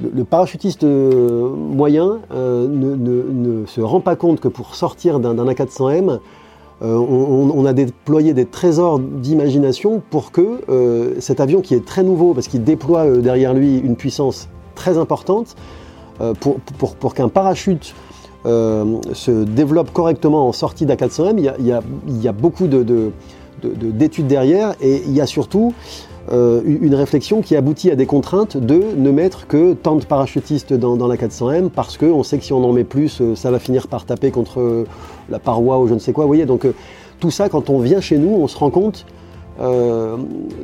le, parachutiste moyen ne, se rend pas compte que pour sortir d'un A400M, on, a déployé des trésors d'imagination pour que cet avion qui est très nouveau, parce qu'il déploie derrière lui une puissance très importante, pour, qu'un parachute euh, se développe correctement en sortie d'A400M, il y a, il y a, beaucoup d'études derrière et il y a surtout euh, une réflexion qui aboutit à des contraintes de ne mettre que tant de parachutistes dans, la 400M parce qu'on sait que si on en met plus, euh, ça va finir par taper contre la paroi ou je ne sais quoi. Vous voyez, donc tout ça, quand on vient chez nous, on se rend compte euh,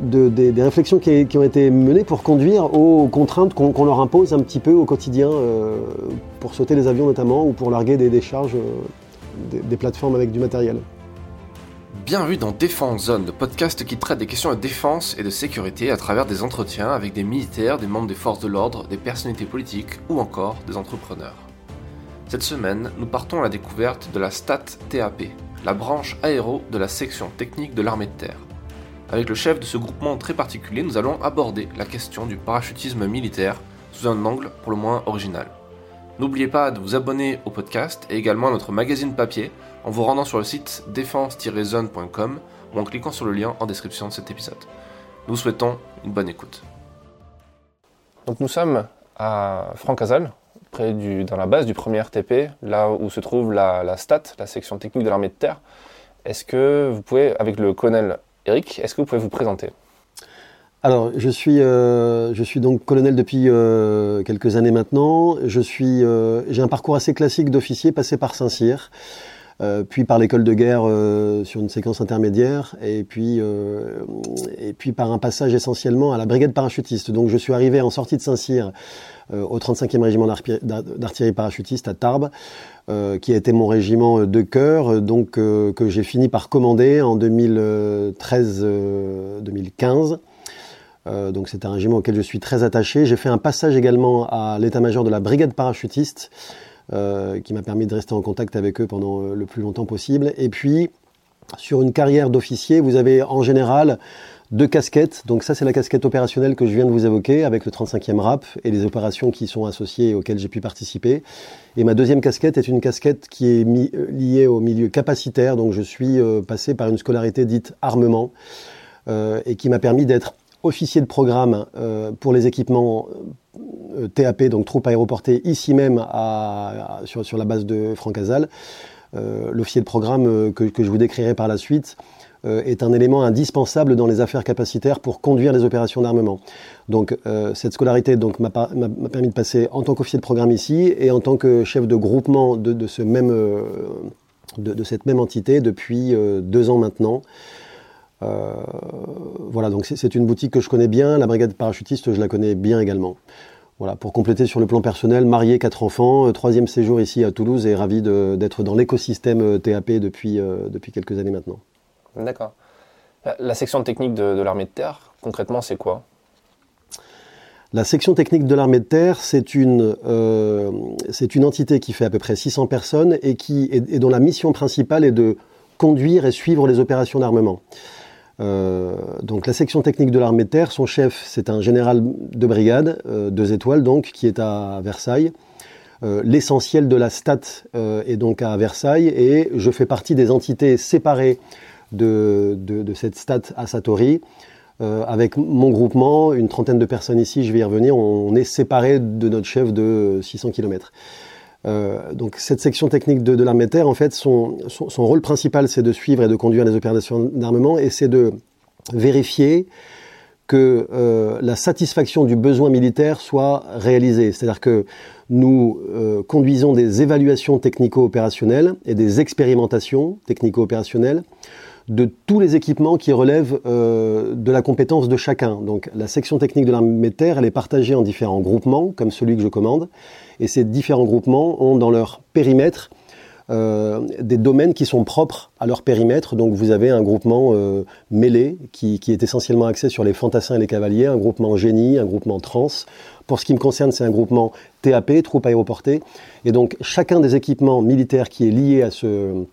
de, des, réflexions qui, ont été menées pour conduire aux contraintes qu'on leur impose un petit peu au quotidien, euh, pour sauter les avions notamment, ou pour larguer des décharges euh, des, plateformes avec du matériel. Bienvenue dans Défense Zone, le podcast qui traite des questions de défense et de sécurité à travers des entretiens avec des militaires, des membres des forces de l'ordre, des personnalités politiques ou encore des entrepreneurs. Cette semaine, nous partons à la découverte de la STAT TAP, la branche aéro de la section technique de l'armée de terre. Avec le chef de ce groupement très particulier, nous allons aborder la question du parachutisme militaire sous un angle pour le moins original. N'oubliez pas de vous abonner au podcast et également à notre magazine papier en vous rendant sur le site défense-zone.com ou en cliquant sur le lien en description de cet épisode. Nous souhaitons une bonne écoute. Donc nous sommes à Francazal, près du, dans la base du premier RTP, là où se trouve la, la STAT, la section technique de l'armée de terre. Est-ce que vous pouvez, avec le colonel Eric, est-ce que vous pouvez vous présenter? Alors, je suis, euh, je suis donc colonel depuis euh, quelques années maintenant. Je suis, euh, j'ai un parcours assez classique d'officier, passé par Saint-Cyr, puis par l'école de guerre sur une séquence intermédiaire, et puis, et puis par un passage essentiellement à la brigade parachutiste. Donc, je suis arrivé en sortie de Saint-Cyr au 35e régiment d'artillerie parachutiste à Tarbes. Euh, qui a été mon régiment de cœur, donc euh, que j'ai fini par commander en 2013-2015. Euh, donc c'est un régiment auquel je suis très attaché. J'ai fait un passage également à l'état-major de la brigade parachutiste, qui m'a permis de rester en contact avec eux pendant le plus longtemps possible. Et puis, sur une carrière d'officier, vous avez en général deux casquettes. Donc ça, c'est la casquette opérationnelle que je viens de vous évoquer avec le 35e RAP et les opérations qui sont associées auxquelles j'ai pu participer. Et ma deuxième casquette est une casquette qui est euh, liée au milieu capacitaire. Donc je suis euh, passé par une scolarité dite armement euh, et qui m'a permis d'être officier de programme pour les équipements TAP, donc troupes aéroportées, ici même sur, sur, la base de Francazal. L'officier de programme que, je vous décrirai par la suite euh, est un élément indispensable dans les affaires capacitaires pour conduire les opérations d'armement. Donc euh, cette scolarité m'a permis de passer en tant qu'officier de programme ici et en tant que chef de groupement de, ce même, euh, de, cette même entité depuis deux ans maintenant. Voilà, donc c'est une boutique que je connais bien. La brigade parachutiste, je la connais bien également. Voilà, pour compléter sur le plan personnel, marié, quatre enfants, troisième séjour ici à Toulouse et ravi d'être dans l'écosystème TAP depuis, depuis quelques années maintenant. D'accord. La section technique de, l'armée de terre, concrètement, c'est quoi? La section technique de l'armée de terre, c'est une, euh, une entité qui fait à peu près 600 personnes et, qui, et, dont la mission principale est de conduire et suivre les opérations d'armement. Euh, donc la section technique de l'armée de terre, son chef, c'est un général de brigade, euh, deux étoiles donc, qui est à Versailles. L'essentiel de la stat est donc à Versailles et je fais partie des entités séparées de, de, cette stat à Satori. Euh, avec mon groupement, une trentaine de personnes ici, je vais y revenir, on, est séparés de notre chef de 600 km. Euh, donc cette section technique de, l'armée de terre, en fait, son, son, rôle principal, c'est de suivre et de conduire les opérations d'armement et c'est de vérifier que euh, la satisfaction du besoin militaire soit réalisée. C'est-à-dire que nous euh, conduisons des évaluations technico-opérationnelles et des expérimentations technico-opérationnelles de tous les équipements qui relèvent euh, de la compétence de chacun. Donc la section technique de l'armée de terre, elle est partagée en différents groupements, comme celui que je commande, et ces différents groupements ont dans leur périmètre euh, des domaines qui sont propres à leur périmètre. Donc vous avez un groupement euh, mêlé qui, qui, est essentiellement axé sur les fantassins et les cavaliers, un groupement génie, un groupement trans. Pour ce qui me concerne, c'est un groupement TAP, troupes aéroportées. Et donc chacun des équipements militaires qui est lié à ce,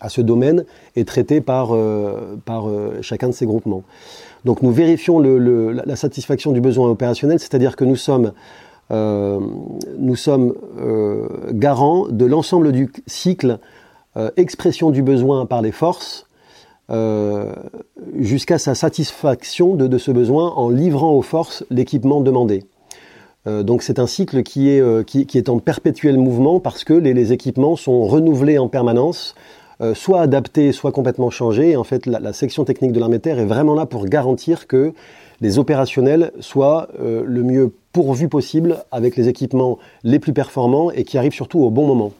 à ce domaine est traité par, euh, par euh, chacun de ces groupements. Donc nous vérifions la satisfaction du besoin opérationnel, c'est-à-dire que nous sommes nous sommes garants de l'ensemble du cycle expression du besoin par les forces jusqu'à sa satisfaction de, ce besoin en livrant aux forces l'équipement demandé. donc c'est un cycle qui est, qui, est, en perpétuel mouvement parce que les équipements sont renouvelés en permanence euh, soit adapté, soit complètement changé. Et en fait, la, section technique de l'armée terre est vraiment là pour garantir que les opérationnels soient euh, le mieux pourvus possible avec les équipements les plus performants et qui arrivent surtout au bon moment.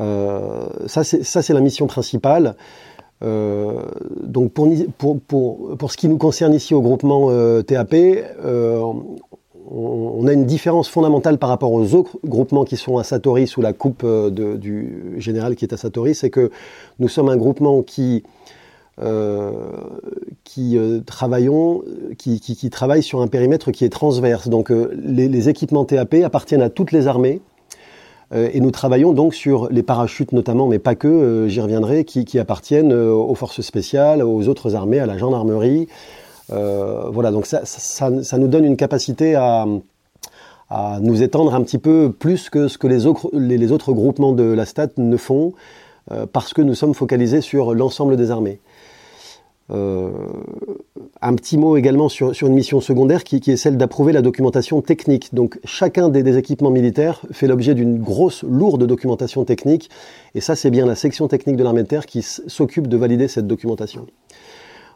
Euh, ça, c'est la mission principale. donc pour, ce qui nous concerne ici au groupement TAP, on a une différence fondamentale par rapport aux autres groupements qui sont à Satori sous la coupe euh, du général qui est à Satori, c'est que nous sommes un groupement qui euh, euh, travaille sur un périmètre qui est transverse. Donc les, équipements TAP appartiennent à toutes les armées. et nous travaillons donc sur les parachutes notamment, mais pas que, j'y reviendrai, qui, appartiennent aux forces spéciales, aux autres armées, à la gendarmerie, voilà, donc ça, nous donne une capacité à, nous étendre un petit peu plus que ce que les autres, les, autres groupements de la STAT ne font, euh, parce que nous sommes focalisés sur l'ensemble des armées. Euh, un petit mot également sur, une mission secondaire qui, est celle d'approuver la documentation technique. Donc chacun des, équipements militaires fait l'objet d'une grosse, lourde documentation technique, et ça c'est bien la section technique de l'armée de terre qui s'occupe de valider cette documentation.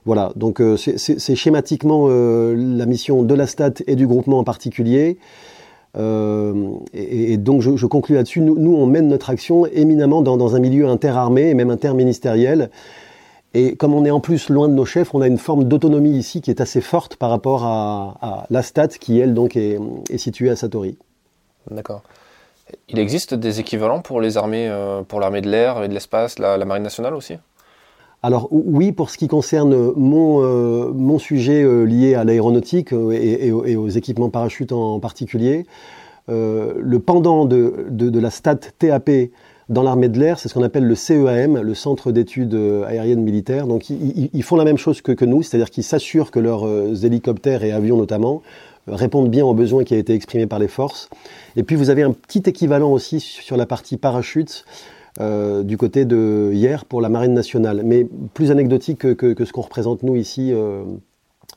Voilà, donc euh, c'est schématiquement euh, la mission de la STAT et du groupement en particulier. Euh, et, donc je, conclue là-dessus. Nous, on mène notre action éminemment dans, un milieu interarmé et même interministériel. Et comme on est en plus loin de nos chefs, on a une forme d'autonomie ici qui est assez forte par rapport à, la STAT qui, elle, donc est, située à Satori. D'accord. Il existe des équivalents pour les armées, pour l'armée de l'air et de l'espace, la Marine nationale aussi? Alors oui, pour ce qui concerne mon, euh, sujet euh, lié à l'aéronautique euh, et, aux équipements parachutes en, particulier, le pendant de, la STAT TAP dans l'armée de l'air, c'est ce qu'on appelle le CEAM, le Centre d'études aériennes militaires. Donc ils, font la même chose que, que nous, c'est-à-dire qu'ils s'assurent que leurs hélicoptères et avions notamment répondent bien aux besoins qui ont été exprimés par les forces. Et puis vous avez un petit équivalent aussi sur la partie parachute euh, du côté de hier pour la Marine nationale, mais plus anecdotique que, ce qu'on représente nous ici euh,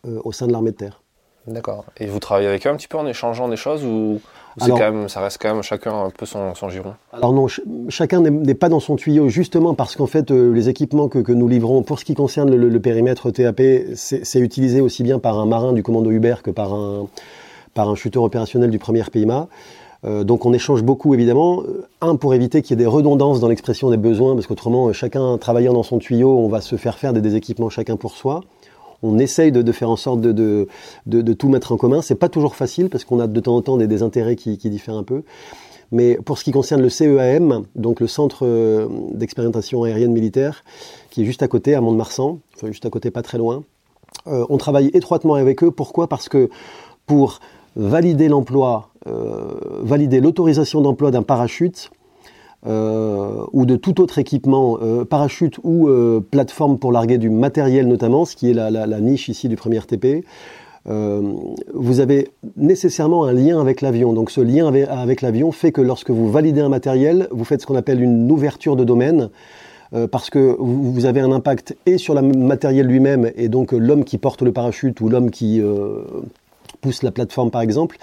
euh, au sein de l'armée de terre. D'accord. Et vous travaillez avec eux un petit peu en échangeant des choses ou, quand même, ça reste quand même chacun un peu son, giron? Alors non, chacun n'est pas dans son tuyau justement parce qu'en fait les équipements que, nous livrons pour ce qui concerne le, périmètre TAP, c'est utilisé aussi bien par un marin du commando Hubert que par un, par un chuteur opérationnel du premier PIMA. Euh, donc on échange beaucoup évidemment. Euh, un pour éviter qu'il y ait des redondances dans l'expression des besoins, parce qu'autrement euh, chacun travaillant dans son tuyau, on va se faire faire des, équipements chacun pour soi. On essaye de, faire en sorte de, tout mettre en commun. C'est pas toujours facile parce qu'on a de temps en temps des, intérêts qui, diffèrent un peu. Mais pour ce qui concerne le CEAM, donc le centre d'expérimentation aérienne militaire, qui est juste à côté, à Mont-de-Marsan, enfin juste à côté, pas très loin, on travaille étroitement avec eux. Pourquoi? Parce que pour valider l'emploi, valider l'autorisation d'emploi d'un parachute euh, ou de tout autre équipement, euh, parachute ou plateforme pour larguer du matériel notamment, ce qui est la, niche ici du premier TP, vous avez nécessairement un lien avec l'avion. Donc ce lien avec, l'avion fait que lorsque vous validez un matériel, vous faites ce qu'on appelle une ouverture de domaine. parce que vous, avez un impact et sur le matériel lui-même, et donc l'homme qui porte le parachute ou l'homme qui pousse la plateforme par exemple,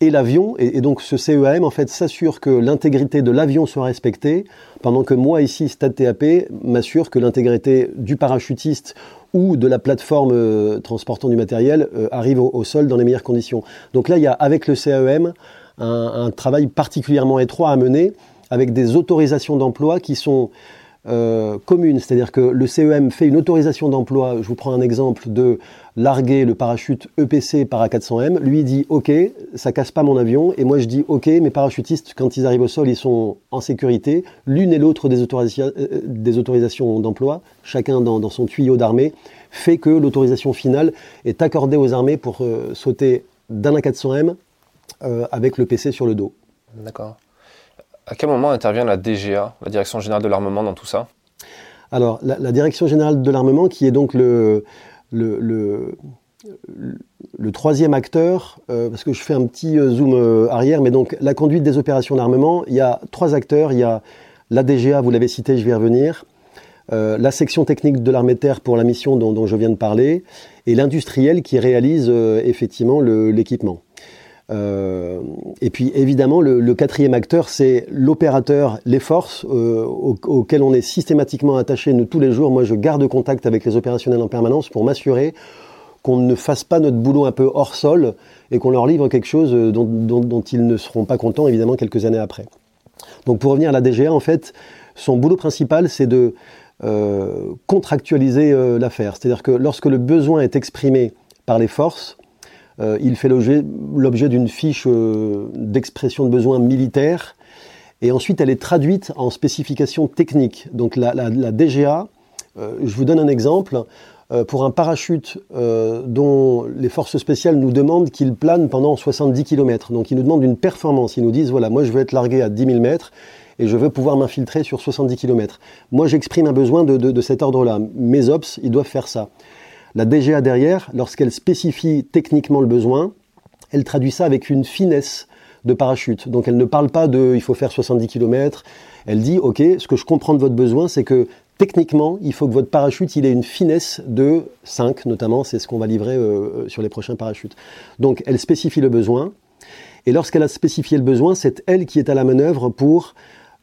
et l'avion. Et, donc ce CEAM en fait s'assure que l'intégrité de l'avion soit respectée, pendant que moi ici, Stade TAP, m'assure que l'intégrité du parachutiste ou de la plateforme euh, transportant du matériel euh, arrive au, sol dans les meilleures conditions. Donc là, il y a avec le CEAM un, un travail particulièrement étroit à mener avec des autorisations d'emploi qui sont euh, commune, c'est-à-dire que le CEM fait une autorisation d'emploi, je vous prends un exemple de larguer le parachute EPC par A400M, lui dit OK, ça casse pas mon avion, et moi je dis OK, mes parachutistes, quand ils arrivent au sol, ils sont en sécurité, l'une et l'autre des, euh, des, autorisations d'emploi, chacun dans, son tuyau d'armée, fait que l'autorisation finale est accordée aux armées pour euh, sauter d'un A400M avec le PC sur le dos. D'accord. À quel moment intervient la DGA, la Direction Générale de l'Armement, dans tout ça? Alors, la, Direction Générale de l'Armement, qui est donc le, troisième acteur, parce que je fais un petit zoom arrière, mais donc la conduite des opérations d'armement, il y a trois acteurs. Il y a la DGA, vous l'avez cité, je vais y revenir. la section technique de l'armée terre pour la mission dont, je viens de parler, et l'industriel qui réalise effectivement l'équipement. Euh, et puis évidemment, le, quatrième acteur, c'est l'opérateur, les forces euh, auxquelles on est systématiquement attaché nous tous les jours. Moi, je garde contact avec les opérationnels en permanence pour m'assurer qu'on ne fasse pas notre boulot un peu hors sol et qu'on leur livre quelque chose dont, dont, ils ne seront pas contents évidemment quelques années après. Donc pour revenir à la DGA, en fait, son boulot principal, c'est de euh, contractualiser euh, l'affaire. C'est-à-dire que lorsque le besoin est exprimé par les forces, euh, il fait l'objet d'une fiche euh, d'expression de besoin militaire et ensuite elle est traduite en spécification technique. Donc la, DGA, euh, je vous donne un exemple, pour un parachute dont les forces spéciales nous demandent qu'il plane pendant 70 km. Donc ils nous demandent une performance, ils nous disent voilà, moi je veux être largué à 10 000 mètres et je veux pouvoir m'infiltrer sur 70 km. Moi j'exprime un besoin de, de cet ordre-là. Mes ops, ils doivent faire ça. La DGA derrière, lorsqu'elle spécifie techniquement le besoin, elle traduit ça avec une finesse de parachute. Donc elle ne parle pas de il faut faire 70 km. Elle dit ok, ce que je comprends de votre besoin, c'est que techniquement, il faut que votre parachute il ait une finesse de 5 notamment, c'est ce qu'on va livrer euh, sur les prochains parachutes. Donc elle spécifie le besoin. Et lorsqu'elle a spécifié le besoin, c'est elle qui est à la manœuvre pour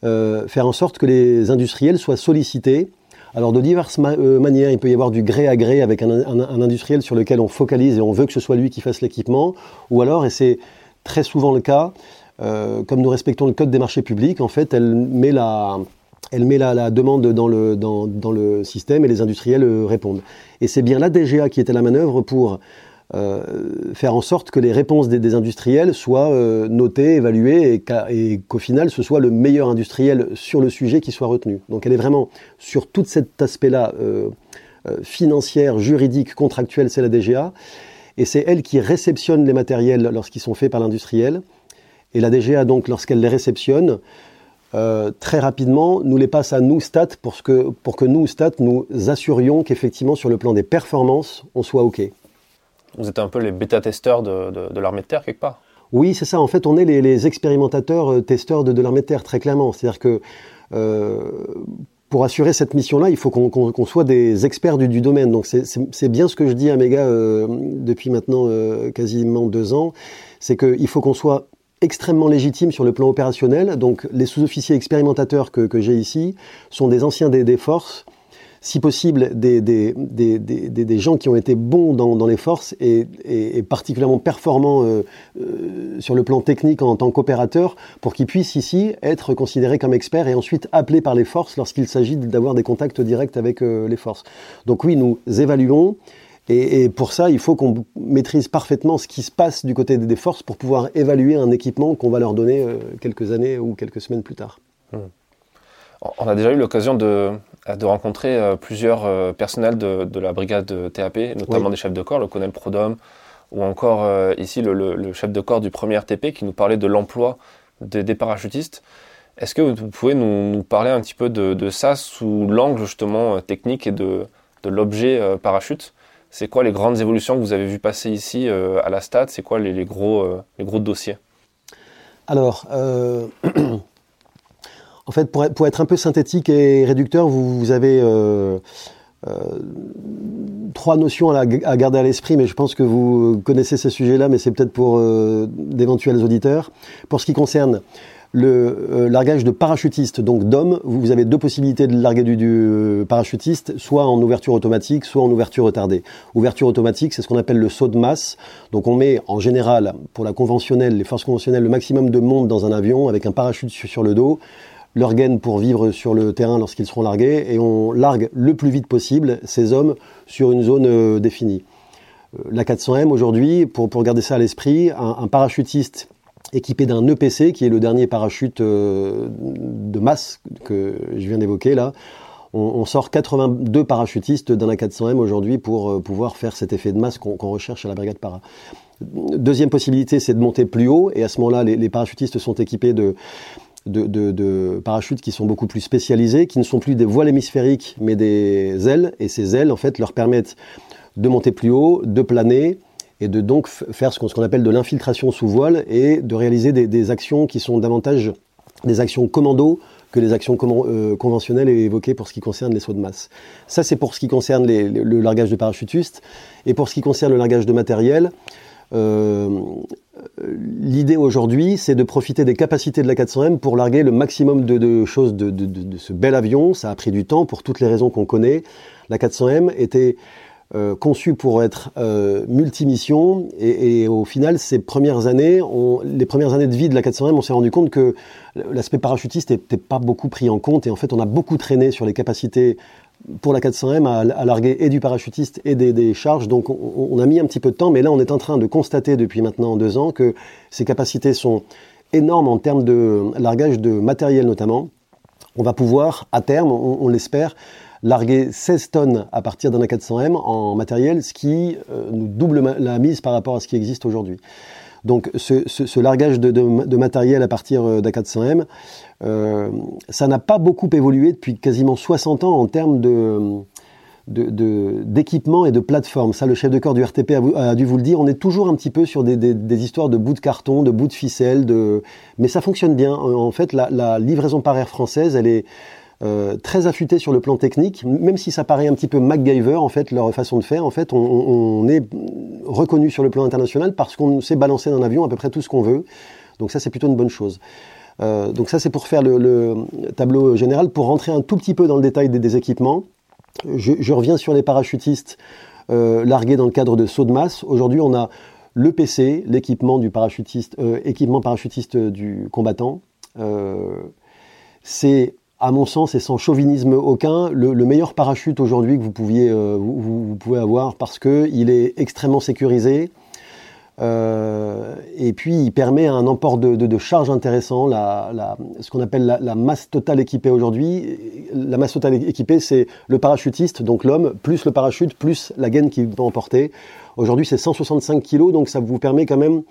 euh, faire en sorte que les industriels soient sollicités alors de diverses euh, manières, il peut y avoir du gré à gré avec un, industriel sur lequel on focalise et on veut que ce soit lui qui fasse l'équipement, ou alors, et c'est très souvent le cas, euh, comme nous respectons le code des marchés publics, en fait, elle met la, elle met la, demande dans le, dans, dans, le système et les industriels euh, répondent. Et c'est bien la DGA qui est à la manœuvre pour euh, faire en sorte que les réponses des, industriels soient euh, notées, évaluées et qu'au final ce soit le meilleur industriel sur le sujet qui soit retenu. Donc elle est vraiment sur tout cet aspect-là euh, financière, juridique, contractuel, c'est la DGA. Et c'est elle qui réceptionne les matériels lorsqu'ils sont faits par l'industriel. Et la DGA, donc, lorsqu'elle les réceptionne, très rapidement, nous les passe à nous, Stat, pour que, pour que nous, Stat, nous assurions qu'effectivement, sur le plan des performances, on soit OK. Vous êtes un peu les bêta-testeurs de, l'armée de terre, quelque part Oui, c'est ça. En fait, on est les, expérimentateurs, euh, testeurs de, l'armée de terre, très clairement. C'est-à-dire que euh, pour assurer cette mission-là, il faut qu'on soit des experts du, domaine. Donc c'est bien ce que je dis à mes gars euh, depuis maintenant quasiment deux ans, c'est qu'il faut qu'on soit extrêmement légitime sur le plan opérationnel. Donc les sous-officiers expérimentateurs que, j'ai ici sont des anciens des forces si possible, des, des, des, des, gens qui ont été bons dans, dans les forces et, et, particulièrement performants euh, euh, sur le plan technique en tant qu'opérateurs, pour qu'ils puissent ici être considérés comme experts et ensuite appelés par les forces lorsqu'il s'agit d'avoir des contacts directs avec euh, les forces. Donc oui, nous évaluons. Et, pour ça, il faut qu'on maîtrise parfaitement ce qui se passe du côté des forces pour pouvoir évaluer un équipement qu'on va leur donner quelques années ou quelques semaines plus tard. Mmh. On a déjà eu l'occasion de, de rencontrer euh, plusieurs euh, personnels de, la brigade TAP, notamment des chefs de corps, le colonel Prodhomme, ou encore euh, ici le, chef de corps du premier RTP qui nous parlait de l'emploi des, parachutistes. Est-ce que vous pouvez nous, parler un petit peu de, ça sous l'angle justement technique et de, l'objet parachute? C'est quoi les grandes évolutions que vous avez vues passer ici à la Stade? C'est quoi les, gros, les gros dossiers? Alors, En fait, pour, être un peu synthétique et réducteur, vous, avez euh, euh, trois notions à, à, garder à l'esprit, mais je pense que vous connaissez ces sujets-là, mais c'est peut-être pour euh, d'éventuels auditeurs. Pour ce qui concerne le largage de parachutistes, donc d'hommes, vous avez deux possibilités de larguer du, du, parachutiste, soit en ouverture automatique, soit en ouverture retardée. Ouverture automatique, c'est ce qu'on appelle le saut de masse. Donc on met en général, pour la conventionnelle, les forces conventionnelles, le maximum de monde dans un avion avec un parachute sur le dos leur gaine pour vivre sur le terrain lorsqu'ils seront largués, et on largue le plus vite possible ces hommes sur une zone euh, définie. Euh, la 400M aujourd'hui, pour, pour garder ça à l'esprit, un, parachutiste équipé d'un EPC, qui est le dernier parachute euh, de masse que je viens d'évoquer là, on, sort 82 parachutistes d'un A400M aujourd'hui pour pouvoir faire cet effet de masse qu'on recherche à la brigade para. Deuxième possibilité, c'est de monter plus haut, et à ce moment-là, les, les parachutistes sont équipés de de, parachutes qui sont beaucoup plus spécialisés, qui ne sont plus des voiles hémisphériques, mais des ailes. Et ces ailes, en fait, leur permettent de monter plus haut, de planer et de donc faire ce qu'on appelle de l'infiltration sous voile et de réaliser des, actions qui sont davantage des actions commando que les actions euh, conventionnelles évoquées pour ce qui concerne les sauts de masse. Ça, c'est pour ce qui concerne le largage de parachutistes. Et pour ce qui concerne le largage de matériel, euh, l'idée aujourd'hui, c'est de profiter des capacités de la 400M pour larguer le maximum de, choses de, ce bel avion. Ça a pris du temps pour toutes les raisons qu'on connaît. La 400M était euh, conçu pour être euh, multimission et, et, au final ces premières années, on, les premières années de vie de la 400M, on s'est rendu compte que l'aspect parachutiste n'était pas beaucoup pris en compte et en fait on a beaucoup traîné sur les capacités pour la 400M à, à larguer et du parachutiste et des, charges. Donc on, a mis un petit peu de temps, mais là on est en train de constater depuis maintenant deux ans que ces capacités sont énormes en termes de largage de matériel notamment. On va pouvoir à terme, on, on l'espère, larguer 16 tonnes à partir d'un A400M en matériel, ce qui euh, nous double la mise par rapport à ce qui existe aujourd'hui. Donc ce, largage de, matériel à partir euh, d'A400M, euh, ça n'a pas beaucoup évolué depuis quasiment 60 ans en termes d'équipement et de plateforme. Ça, le chef de corps du RTP a, dû vous le dire. On est toujours un petit peu sur des, histoires de bouts de carton, de bouts de ficelle, de... mais ça fonctionne bien. En fait, la livraison par air française, elle est, euh, très affûté sur le plan technique, même si ça paraît un petit peu MacGyver en fait leur façon de faire. En fait, on, est reconnu sur le plan international parce qu'on sait balancer dans avion à peu près tout ce qu'on veut. Donc ça, c'est plutôt une bonne chose. Euh, donc ça, c'est pour faire le, tableau général. Pour rentrer un tout petit peu dans le détail des, équipements, je, reviens sur les parachutistes euh, largués dans le cadre de saut de masse. Aujourd'hui, on a le PC, l'équipement du parachutiste, équipement parachutiste du combattant. c'est à mon sens, et sans chauvinisme aucun, le, meilleur parachute aujourd'hui que vous, euh, vous, pouvez avoir parce qu'il est extrêmement sécurisé. Euh, et puis il permet un emport de, charge intéressant, ce qu'on appelle la, masse totale équipée aujourd'hui. La masse totale équipée, c'est le parachutiste, donc l'homme, plus le parachute, plus la gaine qu'il peut emporter. Aujourd'hui, c'est 165 kg, donc ça vous permet quand même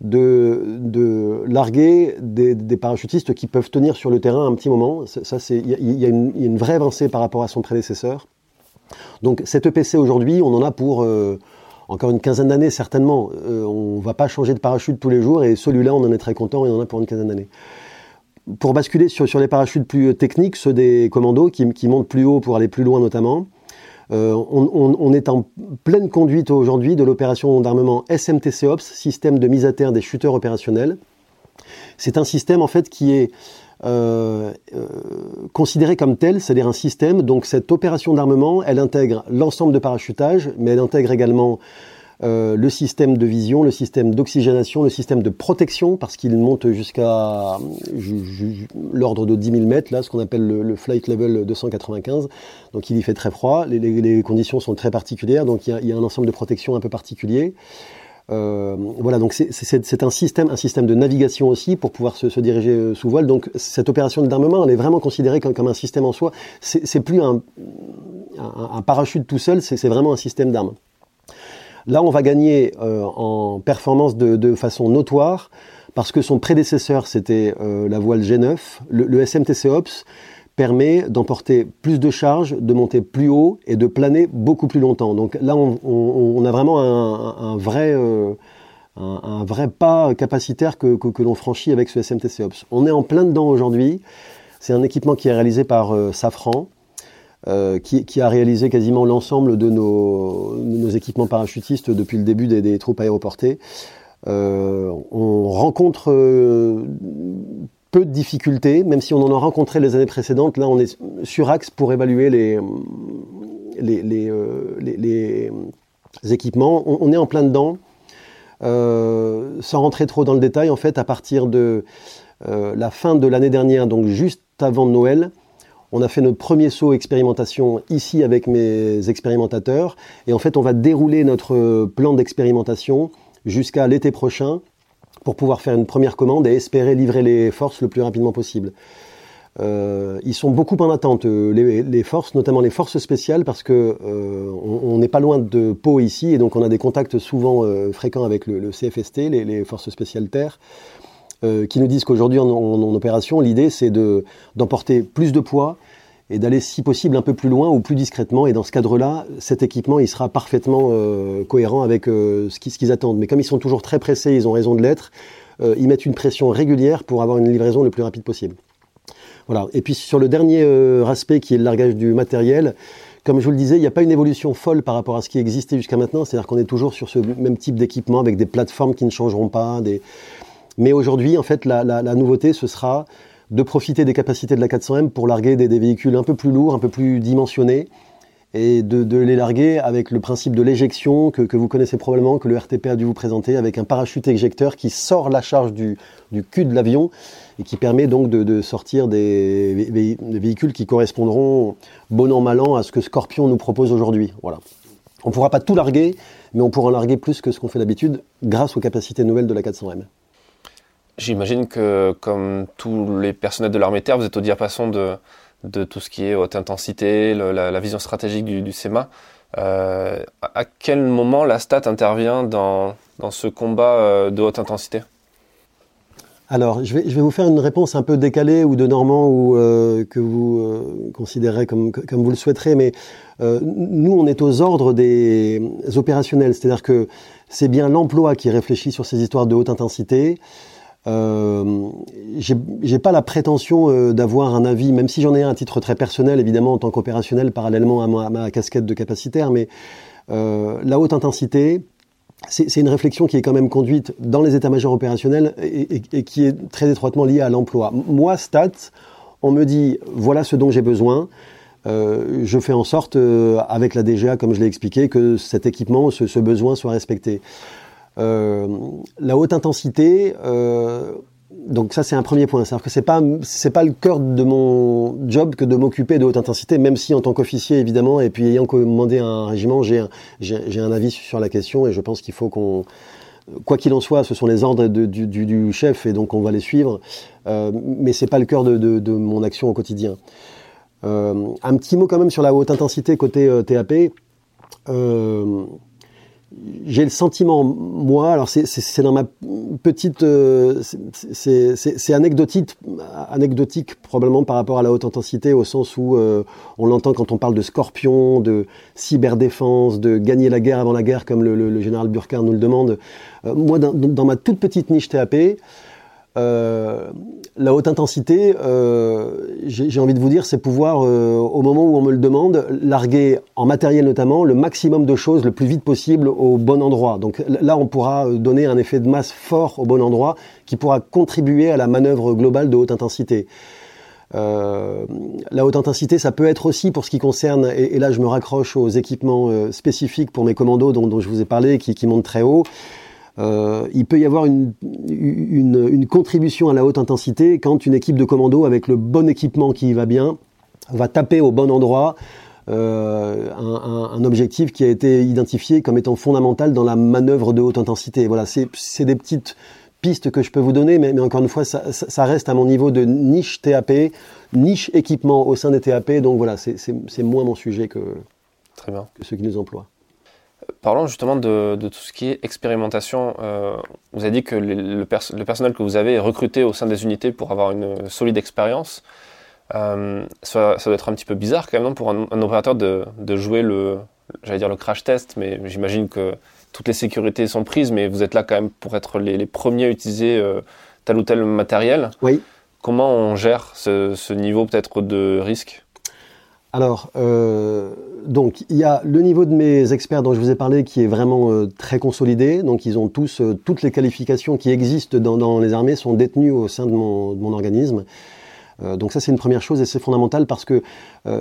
de, de larguer des, parachutistes qui peuvent tenir sur le terrain un petit moment. Ça, c'est il y, a une vraie avancée par rapport à son prédécesseur. Donc cette EPC aujourd'hui, on en a pour euh, encore une quinzaine d'années certainement. Euh, on va pas changer de parachute tous les jours et celui-là, on en est très content et on en a pour une quinzaine d'années. Pour basculer sur, sur, les parachutes plus techniques, ceux des commandos qui montent plus haut pour aller plus loin notamment, euh, on, est en pleine conduite aujourd'hui de l'opération d'armement SMTC Ops, système de mise à terre des shooters opérationnels. C'est un système en fait qui est euh, euh, considéré comme tel, c'est-à-dire un système. Donc cette opération d'armement, elle intègre l'ensemble de parachutage, mais elle intègre également euh, le système de vision, le système d'oxygénation, le système de protection, parce qu'il monte jusqu'à l'ordre de 10 000 mètres, là, ce qu'on appelle le, flight level 295. Donc il y fait très froid, les, conditions sont très particulières, donc il y, a, un ensemble de protection un peu particulier. Euh, voilà, donc c'est un système, un système de navigation aussi pour pouvoir se, diriger euh, sous voile. Donc cette opération d'armement, elle est vraiment considérée comme, un système en soi. C'est plus un, parachute tout seul, c'est vraiment un système d'armes. Là, on va gagner euh, en performance de, façon notoire parce que son prédécesseur, c'était euh, la voile G9. Le, SMTC Ops permet d'emporter plus de charges, de monter plus haut et de planer beaucoup plus longtemps. Donc là, on, a vraiment un, vrai... Euh, un, vrai pas capacitaire que, que, l'on franchit avec ce SMTC Ops. On est en plein dedans aujourd'hui. C'est un équipement qui est réalisé par Safran, euh, qui, a réalisé quasiment l'ensemble de nos, équipements parachutistes depuis le début des, troupes aéroportées. Euh, on rencontre euh, peu de difficultés, même si on en a rencontré les années précédentes. Là, on est sur axe pour évaluer les, équipements. On, on, est en plein dedans. sans rentrer trop dans le détail, en fait, à partir de la fin de l'année dernière, donc juste avant Noël, on a fait notre premier saut expérimentation ici avec mes expérimentateurs. Et en fait, on va dérouler notre plan d'expérimentation jusqu'à l'été prochain pour pouvoir faire une première commande et espérer livrer les forces le plus rapidement possible. Euh, ils sont beaucoup en attente, euh, les, forces, notamment les forces spéciales, parce que euh, n'est pas loin de Pau ici, et donc on a des contacts souvent fréquents avec le, CFST, les, forces spéciales terre, qui nous disent qu'aujourd'hui en, opération, l'idée c'est d'emporter plus de poids et d'aller si possible un peu plus loin ou plus discrètement. Et dans ce cadre-là, cet équipement, il sera parfaitement euh, cohérent avec euh, ce qu'ils attendent. Mais comme ils sont toujours très pressés, ils ont raison de l'être, euh, ils mettent une pression régulière pour avoir une livraison le plus rapide possible. Voilà. Et puis sur le dernier aspect qui est le largage du matériel, comme je vous le disais, il n'y a pas une évolution folle par rapport à ce qui existait jusqu'à maintenant. C'est-à-dire qu'on est toujours sur ce même type d'équipement avec des plateformes qui ne changeront pas. Des... Mais aujourd'hui, en fait, la, nouveauté, ce sera de profiter des capacités de la 400M pour larguer des, véhicules un peu plus lourds, un peu plus dimensionnés, et de, les larguer avec le principe de l'éjection que, vous connaissez probablement, que le RTP a dû vous présenter, avec un parachute éjecteur qui sort la charge du, cul de l'avion et qui permet donc de, sortir des, véhicules qui correspondront bon an mal an à ce que Scorpion nous propose aujourd'hui. Voilà. On ne pourra pas tout larguer, mais on pourra en larguer plus que ce qu'on fait d'habitude grâce aux capacités nouvelles de la 400M. J'imagine que, comme tous les personnels de l'armée terre, vous êtes au diapason de, tout ce qui est haute intensité, la, vision stratégique du, du SEMA. Euh, à quel moment la stat intervient dans, dans ce combat euh, de haute intensité? Alors, je vais, je vais, vous faire une réponse un peu décalée ou de Normand ou euh, que vous considérez comme, comme vous le souhaiterez, mais nous, on est aux ordres des opérationnels, c'est-à-dire que c'est bien l'emploi qui réfléchit sur ces histoires de haute intensité. Euh, j'ai pas la prétention euh, d'avoir un avis, même si j'en ai un à titre très personnel, évidemment en tant qu'opérationnel, parallèlement à ma, casquette de capacitaire, mais euh, la haute intensité, c'est une réflexion qui est quand même conduite dans les états-majors opérationnels et, et, qui est très étroitement liée à l'emploi. Moi, stats, on me dit voilà ce dont j'ai besoin. Euh, je fais en sorte, euh, avec la DGA, comme je l'ai expliqué, que cet équipement, ce, ce besoin soit respecté. Euh, la haute intensité, euh, donc ça c'est un premier point, c'est-à-dire que c'est pas c'est pas le cœur de mon job que de m'occuper de haute intensité, même si en tant qu'officier évidemment et puis ayant commandé un régiment, j'ai un, j'ai un avis sur la question et je pense qu'il faut qu'on quoi qu'il en soit, ce sont les ordres du, du, chef et donc on va les suivre, euh, mais c'est pas le cœur de, de, mon action au quotidien. Euh, un petit mot quand même sur la haute intensité côté TAP. J'ai le sentiment, moi, alors c'est dans ma petite, euh, c'est anecdotique, anecdotique probablement par rapport à la haute intensité, au sens où euh, on l'entend quand on parle de scorpion, de cyberdéfense, de gagner la guerre avant la guerre, comme le, le, général Burkhardt nous le demande. Euh, moi, dans, dans, ma toute petite niche TAP, euh, la haute intensité, euh, j'ai envie de vous dire, c'est pouvoir, euh, au moment où on me le demande, larguer en matériel notamment le maximum de choses le plus vite possible au bon endroit. Donc là, on pourra donner un effet de masse fort au bon endroit qui pourra contribuer à la manœuvre globale de haute intensité. La haute intensité, ça peut être aussi pour ce qui concerne, et, là je me raccroche aux équipements spécifiques pour mes commandos dont, je vous ai parlé, qui montent très haut. Euh, il peut y avoir une, une, une, contribution à la haute intensité quand une équipe de commando avec le bon équipement qui va bien va taper au bon endroit euh, un, un, objectif qui a été identifié comme étant fondamental dans la manœuvre de haute intensité. Voilà, c'est des petites pistes que je peux vous donner, mais, mais encore une fois, ça, ça, reste à mon niveau de niche TAP, niche équipement au sein des TAP, donc voilà, c'est moins mon sujet que, Très bien. que ceux qui nous emploient. Parlons justement de, tout ce qui est expérimentation. Euh, vous avez dit que le, personnel que vous avez est recruté au sein des unités pour avoir une solide expérience. Euh, ça, doit être un petit peu bizarre quand même pour un, opérateur de, jouer le, j'allais dire le crash test, mais j'imagine que toutes les sécurités sont prises, mais vous êtes là quand même pour être les, premiers à utiliser euh, tel ou tel matériel. Oui. Comment on gère ce niveau peut-être de risque? Alors, euh, donc, il y a le niveau de mes experts dont je vous ai parlé qui est vraiment euh, très consolidé. Donc, ils ont tous, euh, toutes les qualifications qui existent dans, les armées sont détenues au sein de mon, organisme. donc ça, c'est une première chose et c'est fondamental parce que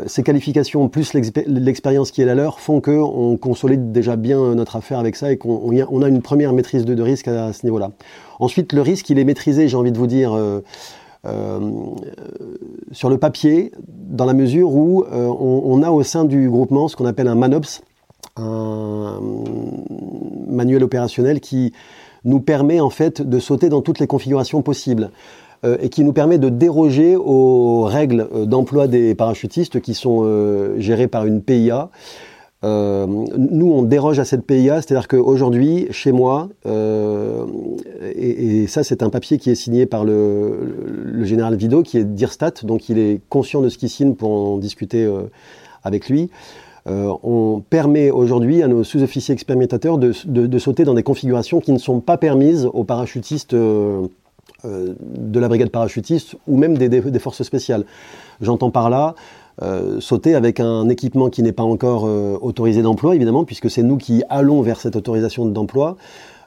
ces qualifications plus l'expérience qui est la leur font qu'on consolide déjà bien notre affaire avec ça et qu'on on a une première maîtrise de, de risque à, ce niveau-là. Ensuite, le risque, il est maîtrisé, j'ai envie de vous dire sur le papier, dans la mesure où euh, on, a au sein du groupement ce qu'on appelle un MANOPS, un manuel opérationnel qui nous permet en fait de sauter dans toutes les configurations possibles euh, et qui nous permet de déroger aux règles d'emploi des parachutistes qui sont gérées par une PIA Euh, nous, on déroge à cette PIA, c'est-à-dire qu'aujourd'hui, chez moi, euh, et, ça, c'est un papier qui est signé par le, général Vido, qui est d'Irstat, donc il est conscient de ce qu'il signe pour en discuter euh, avec lui. On permet aujourd'hui à nos sous-officiers expérimentateurs de, sauter dans des configurations qui ne sont pas permises aux parachutistes de la brigade parachutiste ou même des forces spéciales. J'entends par là euh, sauter avec un équipement qui n'est pas encore euh, autorisé d'emploi, évidemment, puisque c'est nous qui allons vers cette autorisation d'emploi.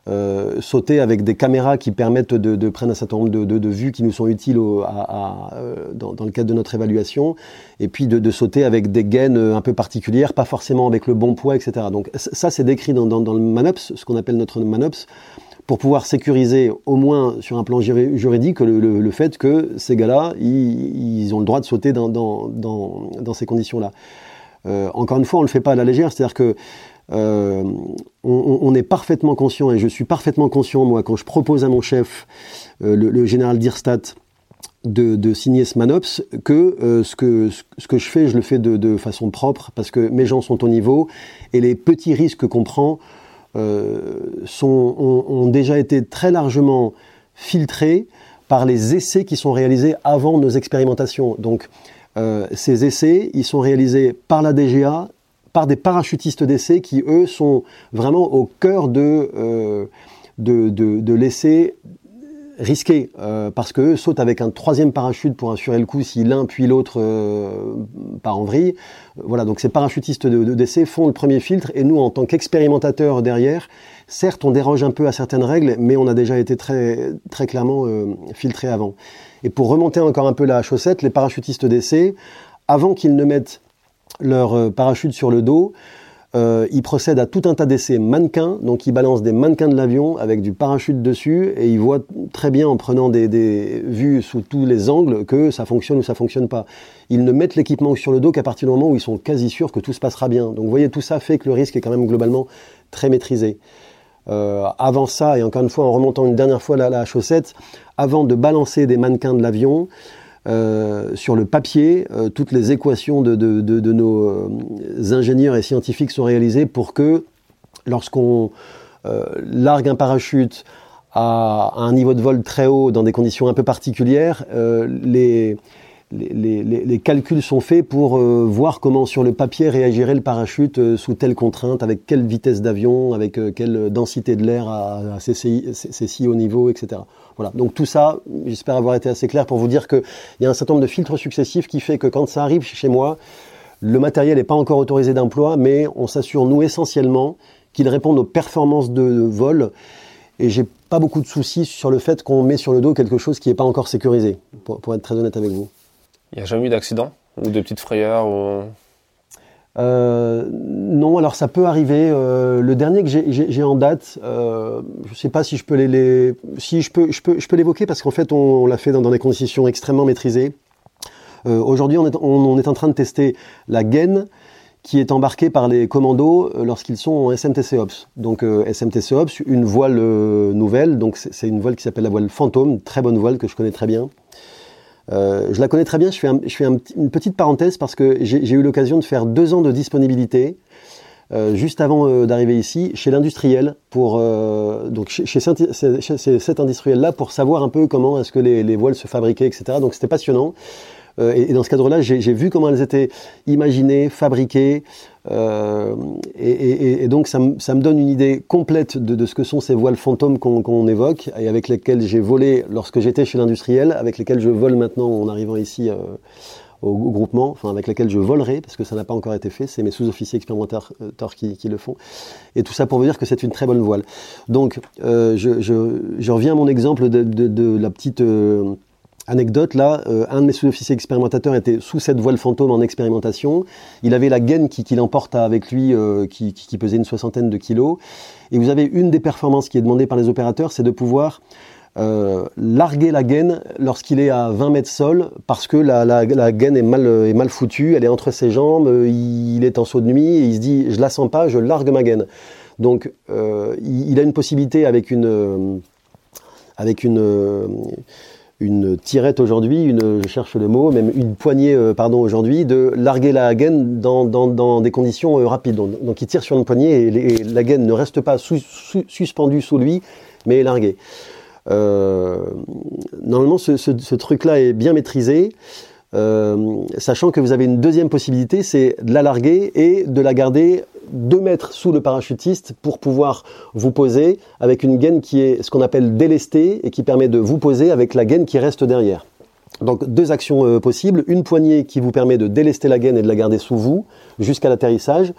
Euh, sauter avec des caméras qui permettent de, de prendre un certain nombre de, de, vues qui nous sont utiles au, à, à, euh, dans, dans, le cadre de notre évaluation, et puis de, sauter avec des gaines un peu particulières, pas forcément avec le bon poids, etc. Donc ça, c'est décrit dans, dans, dans, le MANOPS, ce qu'on appelle notre MANOPS, pour pouvoir sécuriser au moins sur un plan juridique le, fait que ces gars-là, ils, ont le droit de sauter dans, ces conditions-là. Euh, encore une fois, on ne le fait pas à la légère, c'est-à-dire que euh, on, est parfaitement conscient, et je suis parfaitement conscient, moi, quand je propose à mon chef, euh, le, général Dirstat, de, signer ce MANOPS, que, ce que je fais, je le fais de, façon propre, parce que mes gens sont au niveau, et les petits risques qu'on prend sont, ont, déjà été très largement filtrés par les essais qui sont réalisés avant nos expérimentations. Donc, euh, ces essais, ils sont réalisés par la DGA par des parachutistes d'essai qui, eux, sont vraiment au cœur de, euh, de, de, de l'essai risqué, euh, parce qu'eux sautent avec un troisième parachute pour assurer le coup si l'un puis l'autre euh, part en vrille. Voilà, donc ces parachutistes de, font le premier filtre, et nous, en tant qu'expérimentateurs derrière, certes, on déroge un peu à certaines règles, mais on a déjà été très, très clairement euh, filtré avant. Et pour remonter encore un peu la chaussette, les parachutistes d'essai, avant qu'ils ne mettent leur euh, parachute sur le dos. Euh, ils procèdent à tout un tas d'essais mannequins, donc ils balancent des mannequins de l'avion avec du parachute dessus et ils voient très bien en prenant des, des, vues sous tous les angles que ça fonctionne ou ça fonctionne pas. Ils ne mettent l'équipement sur le dos qu'à partir du moment où ils sont quasi sûrs que tout se passera bien. Donc vous voyez, tout ça fait que le risque est quand même globalement très maîtrisé. Euh, avant ça, et encore une fois en remontant une dernière fois la, la chaussette, avant de balancer des mannequins de l'avion, euh, sur le papier, euh, toutes les équations de, nos euh, ingénieurs et scientifiques sont réalisées pour que lorsqu'on largue un parachute à, un niveau de vol très haut dans des conditions un peu particulières, les, calculs sont faits pour voir comment sur le papier réagirait le parachute sous telle contrainte, avec quelle vitesse d'avion, avec quelle densité de l'air à, ces, si hauts niveaux, etc. Voilà. Donc tout ça, j'espère avoir été assez clair pour vous dire qu'il y a un certain nombre de filtres successifs qui fait que quand ça arrive chez moi, le matériel n'est pas encore autorisé d'emploi, mais on s'assure, nous, essentiellement, qu'il réponde aux performances de vol. Et j'ai pas beaucoup de soucis sur le fait qu'on met sur le dos quelque chose qui n'est pas encore sécurisé, pour, pour être très honnête avec vous. Il n'y a jamais eu d'accident? Ou de petites frayeurs ou... Euh, non, alors ça peut arriver. Euh, le dernier que j'ai en date, euh, je ne sais pas si je peux les, les, si je peux, je peux, je peux l'évoquer parce qu'en fait on, l'a fait dans, dans, des conditions extrêmement maîtrisées. Euh, aujourd'hui, on est, on est en train de tester la gaine qui est embarquée par les commandos euh, lorsqu'ils sont en SMTC Ops. Donc euh, SMTC Ops, une voile nouvelle, donc c'est une voile qui s'appelle la voile fantôme, très bonne voile que je connais très bien. Euh, je la connais très bien. Je fais, une petite parenthèse parce que j'ai eu l'occasion de faire deux ans de disponibilité euh, juste avant euh, d'arriver ici chez l'industriel pour donc chez, cet industriel là pour savoir un peu comment est-ce que les, voiles se fabriquaient, etc. Donc c'était passionnant. Euh, et, dans ce cadre-là, j'ai vu comment elles étaient imaginées, fabriquées, euh, et, donc ça, me donne une idée complète de, ce que sont ces voiles fantômes qu'on qu évoque et avec lesquelles j'ai volé lorsque j'étais chez l'industriel, avec lesquelles je vole maintenant en arrivant ici euh, au, groupement, enfin avec lesquelles je volerai parce que ça n'a pas encore été fait, c'est mes sous-officiers expérimentateurs qui, qui, le font. Et tout ça pour vous dire que c'est une très bonne voile. Donc euh, je, je, reviens à mon exemple de, la petite euh, Anecdote, là, euh, un de mes sous-officiers expérimentateurs était sous cette voile fantôme en expérimentation. Il avait la gaine qui, qui avec lui, euh, qui, pesait une soixantaine de kilos. Et vous avez une des performances qui est demandée par les opérateurs, c'est de pouvoir euh, larguer la gaine lorsqu'il est à 20 mètres sol, parce que la, gaine est mal, est mal foutue, elle est entre ses jambes, il est en saut de nuit, et il se dit, je la sens pas, je largue ma gaine. Donc, il, il, a une possibilité avec une... avec une une tirette aujourd'hui, une, je cherche le mot, même une poignée, euh, pardon, aujourd'hui, de larguer la gaine dans, des conditions euh, rapides. Donc, il tire sur une poignée et, la gaine ne reste pas suspendue sous lui, mais est larguée. Euh, normalement, ce truc-là est bien maîtrisé. Euh, sachant que vous avez une deuxième possibilité, c'est de la larguer et de la garder 2 mètres sous le parachutiste pour pouvoir vous poser avec une gaine qui est ce qu'on appelle délestée et qui permet de vous poser avec la gaine qui reste derrière. Donc deux actions euh, possibles, une poignée qui vous permet de délester la gaine et de la garder sous vous jusqu'à l'atterrissage,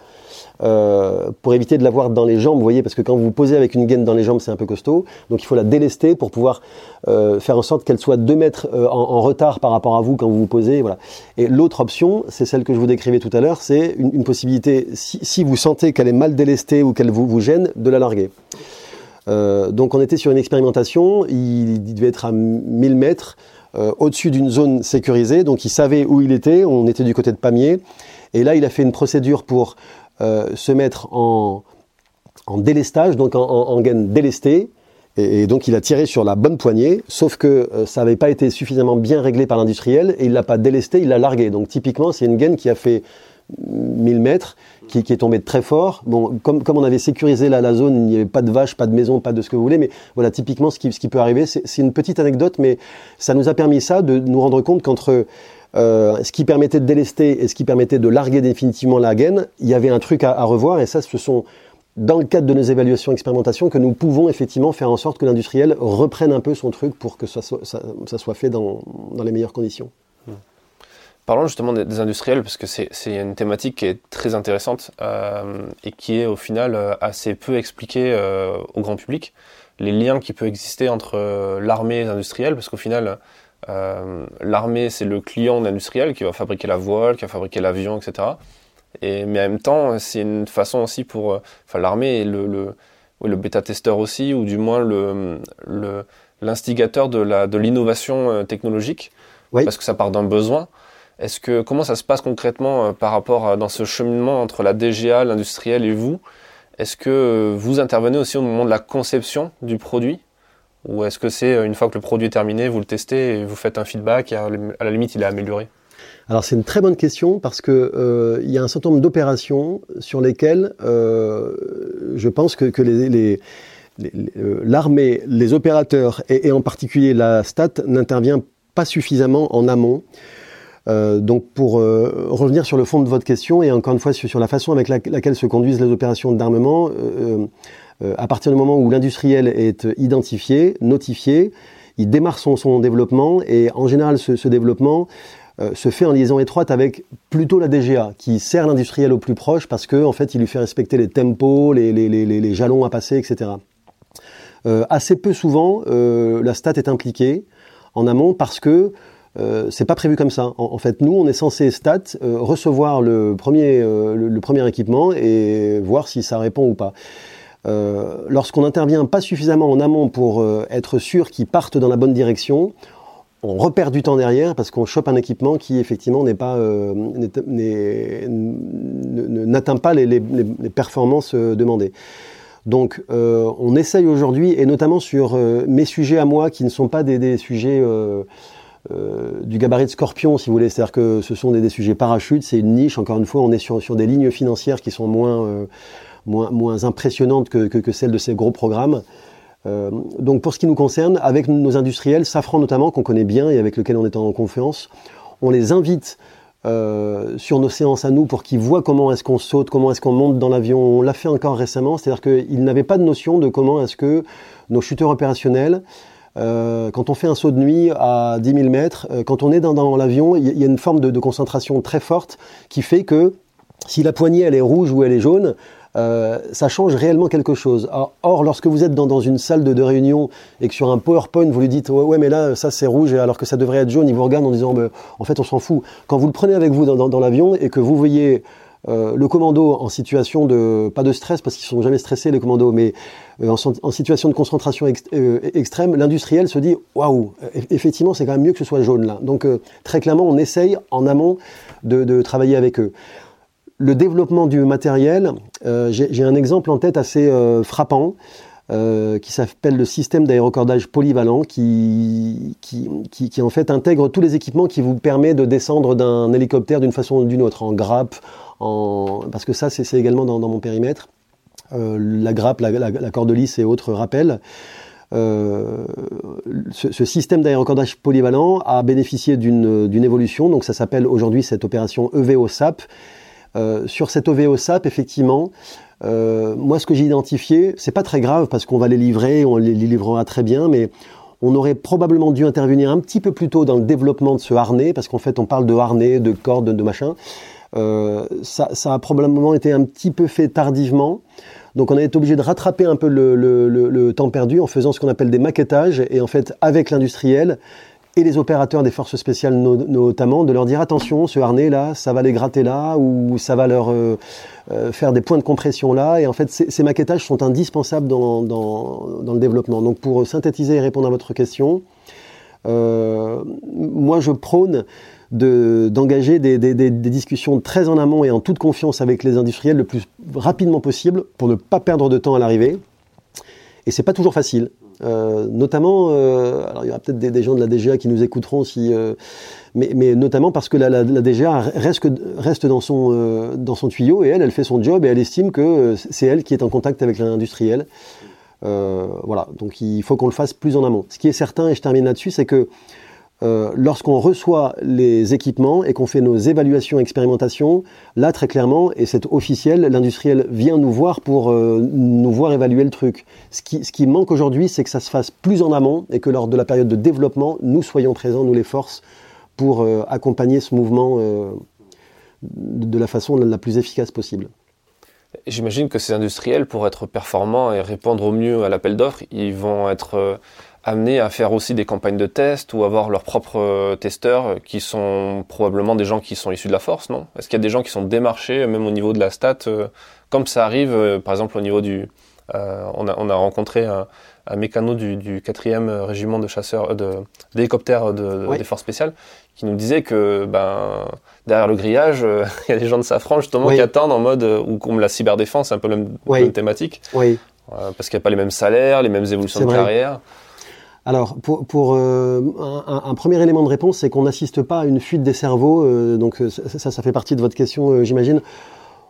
euh, pour éviter de l'avoir dans les jambes, vous voyez, parce que quand vous vous posez avec une gaine dans les jambes, c'est un peu costaud. Donc il faut la délester pour pouvoir euh, faire en sorte qu'elle soit 2 mètres euh, en, retard par rapport à vous quand vous vous posez. Voilà. Et l'autre option, c'est celle que je vous décrivais tout à l'heure, c'est une, possibilité, si, vous sentez qu'elle est mal délestée ou qu'elle vous, gêne, de la larguer. donc on était sur une expérimentation, il, devait être à 1000 mètres. au-dessus d'une zone sécurisée, donc il savait où il était, on était du côté de Pamiers, et là il a fait une procédure pour se mettre en, en, délestage, donc en, en, gaine délestée, et, donc il a tiré sur la bonne poignée, sauf que euh, ça n'avait pas été suffisamment bien réglé par l'industriel, et il l'a pas délesté, il l'a largué. Donc typiquement, c'est une gaine qui a fait 1000 mètres, qui, qui, est tombée très fort. Bon, comme, comme on avait sécurisé la, la zone, il n'y avait pas de vaches, pas de maison, pas de ce que vous voulez, mais voilà, typiquement, ce qui, ce qui peut arriver, c'est une petite anecdote, mais ça nous a permis ça, de nous rendre compte qu'entre euh, ce qui permettait de délester et ce qui permettait de larguer définitivement la gaine, il y avait un truc à, revoir et ça, ce sont dans le cadre de nos évaluations expérimentations que nous pouvons effectivement faire en sorte que l'industriel reprenne un peu son truc pour que ça soit, fait dans, les meilleures conditions. Parlons justement des, industriels, parce que c'est une thématique qui est très intéressante euh, et qui est au final euh, assez peu expliquée au grand public. Les liens qui peuvent exister entre l'armée et les industriels, parce qu'au final, euh, l'armée, c'est le client industriel qui va fabriquer la voile, qui va fabriquer l'avion, etc. Et, mais en même temps, c'est une façon aussi pour. Euh, enfin, l'armée est le, le, le bêta-testeur aussi, ou du moins le, le, l'instigateur de, la, de l'innovation euh, technologique, parce que ça part d'un besoin. Est-ce que comment ça se passe concrètement par rapport à, dans ce cheminement entre la DGA, l'industriel et vous? Est-ce que vous intervenez aussi au moment de la conception du produit? Ou est-ce que c'est euh, une fois que le produit est terminé, vous le testez et vous faites un feedback et à la limite il est amélioré alors c'est une très bonne question parce que euh, il y a un certain nombre d'opérations sur lesquelles euh, je pense que, les, l'armée, les, opérateurs et, en particulier la STAT n'intervient pas suffisamment en amont. Donc pour revenir sur le fond de votre question et encore une fois sur, la façon avec laquelle se conduisent les opérations d'armement, euh, à partir du moment où l'industriel est identifié, notifié, il démarre son, développement et en général ce, développement euh, se fait en liaison étroite avec plutôt la DGA qui sert l'industriel au plus proche parce que en fait il lui fait respecter les tempos, les, jalons à passer, etc. Euh, assez peu souvent euh, la stat est impliquée en amont parce que euh, c'est pas prévu comme ça. En, fait, nous, on est censé stat recevoir le premier, le, le, premier équipement et voir si ça répond ou pas. Euh, lorsqu'on n'intervient pas suffisamment en amont pour euh, être sûr qu'ils partent dans la bonne direction, on repère du temps derrière parce qu'on chope un équipement qui effectivement n'est pas euh, n'atteint pas les, performances demandées. Donc on essaye aujourd'hui et notamment sur mes sujets à moi qui ne sont pas des sujets du gabarit de scorpion, si vous voulez, c'est-à-dire que ce sont des, sujets parachutes, c'est une niche. Encore une fois, on est sur, des lignes financières qui sont moins moins, moins impressionnante que, que, que, celle de ces gros programmes. Euh, donc pour ce qui nous concerne, avec nos industriels, Safran notamment, qu'on connaît bien et avec lequel on est en confiance, on les invite euh, sur nos séances à nous pour qu'ils voient comment est-ce qu'on saute, comment est-ce qu'on monte dans l'avion. On l'a fait encore récemment, c'est-à-dire qu'ils n'avaient pas de notion de comment est-ce que nos chuteurs opérationnels, euh, quand on fait un saut de nuit à 10 000 mètres, euh, quand on est dans, l'avion, il y, a une forme de, concentration très forte qui fait que si la poignée elle est rouge ou elle est jaune, euh, ça change réellement quelque chose. Or, lorsque vous êtes dans, une salle de, réunion et que sur un PowerPoint, vous lui dites ouais, mais là, ça c'est rouge, alors que ça devrait être jaune, il vous regarde en disant bah, en fait, on s'en fout. Quand vous le prenez avec vous dans, l'avion et que vous voyez le commando en situation de, pas de stress, parce qu'ils sont jamais stressés les commandos, mais en, en, situation de concentration euh, extrême, l'industriel se dit waouh, effectivement, c'est quand même mieux que ce soit jaune là. Donc, euh, très clairement, on essaye en amont de, travailler avec eux le développement du matériel, euh, j'ai un exemple en tête assez euh, frappant. euh, qui s'appelle le système d'aérocordage polyvalent, qui, en fait intègre tous les équipements qui vous permet de descendre d'un hélicoptère d'une façon ou d'une autre, en grappe, en... parce que ça c'est également dans, mon périmètre, euh, la grappe, la, la, corde lisse et autres rappels. Euh, ce, système d'aérocordage polyvalent a bénéficié d'une évolution, donc ça s'appelle aujourd'hui cette opération EVO-SAP. Euh, sur cette OVO-SAP, effectivement, euh, moi, ce que j'ai identifié, c'est pas très grave parce qu'on va les livrer, on les livrera très bien, mais on aurait probablement dû intervenir un petit peu plus tôt dans le développement de ce harnais, parce qu'en fait, on parle de harnais, de cordes, de machin. Euh, ça, ça, a probablement été un petit peu fait tardivement. Donc on a été obligé de rattraper un peu le, le, le, temps perdu en faisant ce qu'on appelle des maquettages et en fait avec l'industriel et les opérateurs des forces spéciales notamment, de leur dire attention, ce harnais là, ça va les gratter là, ou ça va leur euh, euh, faire des points de compression là. Et en fait, ces, maquettages sont indispensables dans, dans, dans, le développement. Donc pour synthétiser et répondre à votre question, euh, moi je prône d'engager des, discussions très en amont et en toute confiance avec les industriels le plus rapidement possible pour ne pas perdre de temps à l'arrivée. Et c'est pas toujours facile. Euh, notamment, euh, alors il y aura peut-être des, gens de la DGA qui nous écouteront, si, euh, mais, mais, notamment parce que la, DGA reste, reste dans, son, dans son tuyau et elle, elle fait son job et elle estime que c'est elle qui est en contact avec l'industriel. voilà, donc il faut qu'on le fasse plus en amont. Ce qui est certain, et je termine là-dessus, c'est que euh, lorsqu'on reçoit les équipements et qu'on fait nos évaluations, expérimentations, là très clairement, et c'est officiel, l'industriel vient nous voir pour euh, nous voir évaluer le truc. Ce qui, manque aujourd'hui, c'est que ça se fasse plus en amont et que lors de la période de développement, nous soyons présents, nous les forces, pour euh, accompagner ce mouvement de la façon la plus efficace possible. J'imagine que ces industriels, pour être performants et répondre au mieux à l'appel d'offres, ils vont être amenés à faire aussi des campagnes de tests ou avoir leurs propres euh, testeurs qui sont probablement des gens qui sont issus de la force, non? Est-ce qu'il y a des gens qui sont démarchés, même au niveau de la stat, euh, comme ça arrive, euh, par exemple au niveau du... on, a, on, a, rencontré un, un mécano du, du 4e régiment de chasseurs, d'hélicoptères de, des forces spéciales, qui nous disait que ben, derrière le grillage, il y a des gens de Safran justement qui attendent en mode, ou comme la cyberdéfense, un peu la même, thématique. Oui. parce qu'il n'y a pas les mêmes salaires, les mêmes évolutions de carrière. Alors, pour, pour euh, un, un, premier élément de réponse, c'est qu'on n'assiste pas à une fuite des cerveaux. Euh, donc ça, ça fait partie de votre question, euh, j'imagine.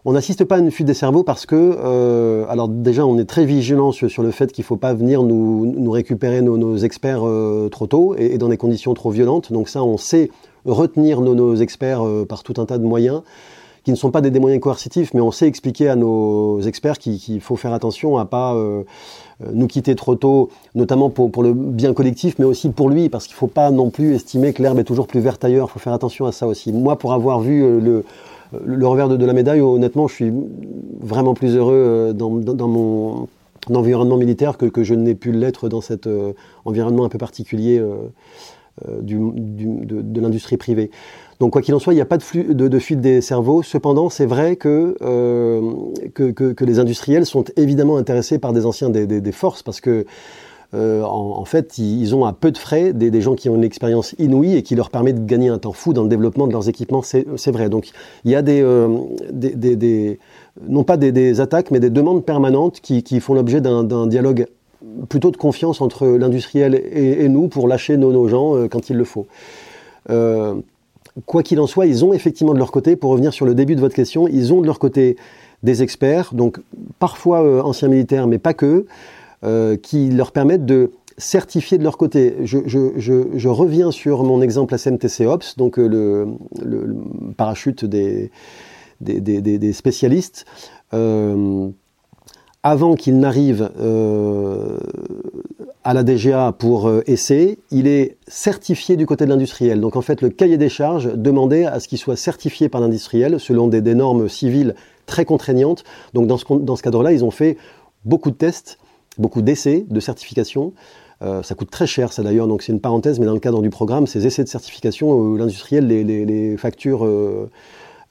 On n'assiste pas à une fuite des cerveaux parce que, alors déjà, on est très vigilant sur, le fait qu'il ne faut pas venir nous, nous récupérer nos, nos experts trop tôt et, et, dans des conditions trop violentes. Donc ça, on sait retenir nos, nos experts par tout un tas de moyens qui ne sont pas des, moyens coercitifs, mais on sait expliquer à nos experts qu'il faut faire attention à pas euh, nous quitter trop tôt, notamment pour, le bien collectif, mais aussi pour lui, parce qu'il ne faut pas non plus estimer que l'herbe est toujours plus verte ailleurs. Il faut faire attention à ça aussi. Moi, pour avoir vu euh, le, le revers de, la médaille, honnêtement, je suis vraiment plus heureux euh, dans, mon environnement militaire que, je n'ai pu l'être dans cet environnement un peu particulier de l'industrie privée. Donc quoi qu'il en soit, il n'y a pas de, fuite des cerveaux. Cependant, c'est vrai que, euh, que, que, les industriels sont évidemment intéressés par des anciens des, forces parce que euh, en, fait, ils ont à peu de frais des, gens qui ont une expérience inouïe et qui leur permet de gagner un temps fou dans le développement de leurs équipements. C'est vrai. Donc il y a des, euh, non pas des, attaques, mais des demandes permanentes qui, font l'objet d'un dialogue plutôt de confiance entre l'industriel et, nous pour lâcher nos, gens quand il le faut. Euh, quoi qu'il en soit, ils ont effectivement de leur côté, pour revenir sur le début de votre question, ils ont de leur côté des experts, donc parfois euh, anciens militaires, mais pas que, euh, qui leur permettent de certifier de leur côté. Je, je, je, je reviens sur mon exemple SMTC Ops, donc euh, le, le, le, parachute des, des, des, des spécialistes. Avant qu'il n'arrive euh, à la DGA pour euh, essai, il est certifié du côté de l'industriel. Donc en fait, le cahier des charges demandait à ce qu'il soit certifié par l'industriel selon des, normes civiles très contraignantes. Donc dans ce, cadre-là, ils ont fait beaucoup de tests, beaucoup d'essais de certification. Euh, ça coûte très cher, ça d'ailleurs, donc c'est une parenthèse, mais dans le cadre du programme, ces essais de certification, l'industriel les, les, facture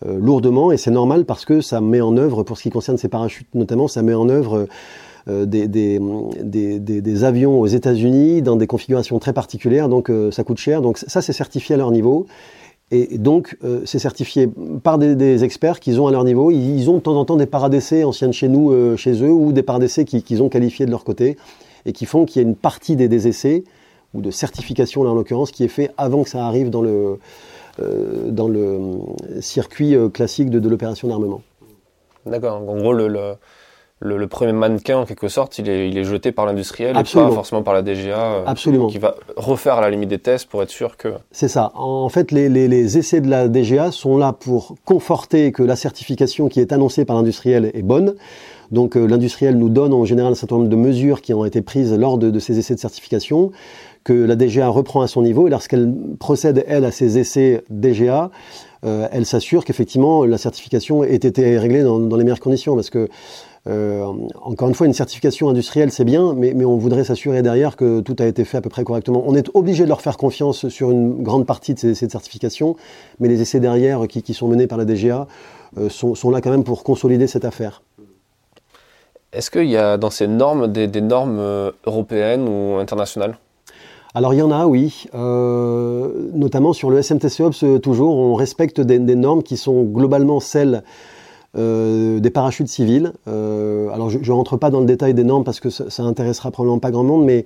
lourdement, et c'est normal parce que ça met en œuvre, pour ce qui concerne ces parachutes notamment, ça met en œuvre euh, des, des, des, des, avions aux États-Unis dans des configurations très particulières, donc euh, ça coûte cher. Donc ça, c'est certifié à leur niveau. Et donc, euh, c'est certifié par des, experts qu'ils ont à leur niveau. Ils, ont de temps en temps des paradessés anciennes chez nous, euh, chez eux, ou des paradessés qu'ils ont qualifiés de leur côté, et qui font qu'il y a une partie des, essais, ou de certification là en l'occurrence, qui est fait avant que ça arrive dans le, euh, dans le circuit classique de, de l'opération d'armement. D'accord. En gros, le, le, premier mannequin, en quelque sorte, il est, il est jeté par l'industriel et pas forcément par la DGA. Euh, Absolument. Qui va refaire à la limite des tests pour être sûr que. C'est ça. En fait, les, les, les, essais de la DGA sont là pour conforter que la certification qui est annoncée par l'industriel est bonne. Donc euh, l'industriel nous donne en général un certain nombre de mesures qui ont été prises lors de, de ces essais de certification que la DGA reprend à son niveau et lorsqu'elle procède, elle, à ces essais DGA, euh, elle s'assure qu'effectivement la certification ait été réglée dans, les meilleures conditions parce que euh, encore une fois, une certification industrielle, c'est bien, mais, on voudrait s'assurer derrière que tout a été fait à peu près correctement. On est obligé de leur faire confiance sur une grande partie de ces essais de certification, mais les essais derrière qui, sont menés par la DGA euh, sont, là quand même pour consolider cette affaire. Est-ce qu'il y a dans ces normes des, normes européennes ou internationales? Alors il y en a, oui, euh, notamment sur le SMTCOPS euh, toujours, on respecte des, normes qui sont globalement celles euh, des parachutes civils. Alors je ne rentre pas dans le détail des normes parce que ça, ça intéressera probablement pas grand monde, mais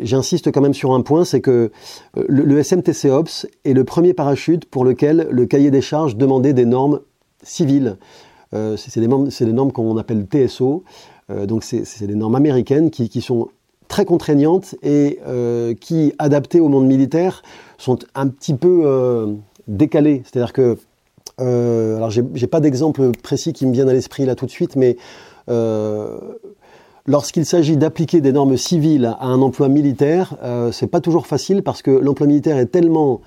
j'insiste quand même sur un point, c'est que le, le SMTC Ops est le premier parachute pour lequel le cahier des charges demandait des normes civiles. C'est des, normes qu'on appelle TSO, donc c'est des normes américaines qui sont très contraignantes et qui, adaptées au monde militaire, sont un petit peu décalées. C'est-à-dire que euh, alors, j'ai pas d'exemple précis qui me vienne à l'esprit là tout de suite, mais euh, lorsqu'il s'agit d'appliquer des normes civiles à un emploi militaire, euh, c'est pas toujours facile parce que l'emploi militaire est tellement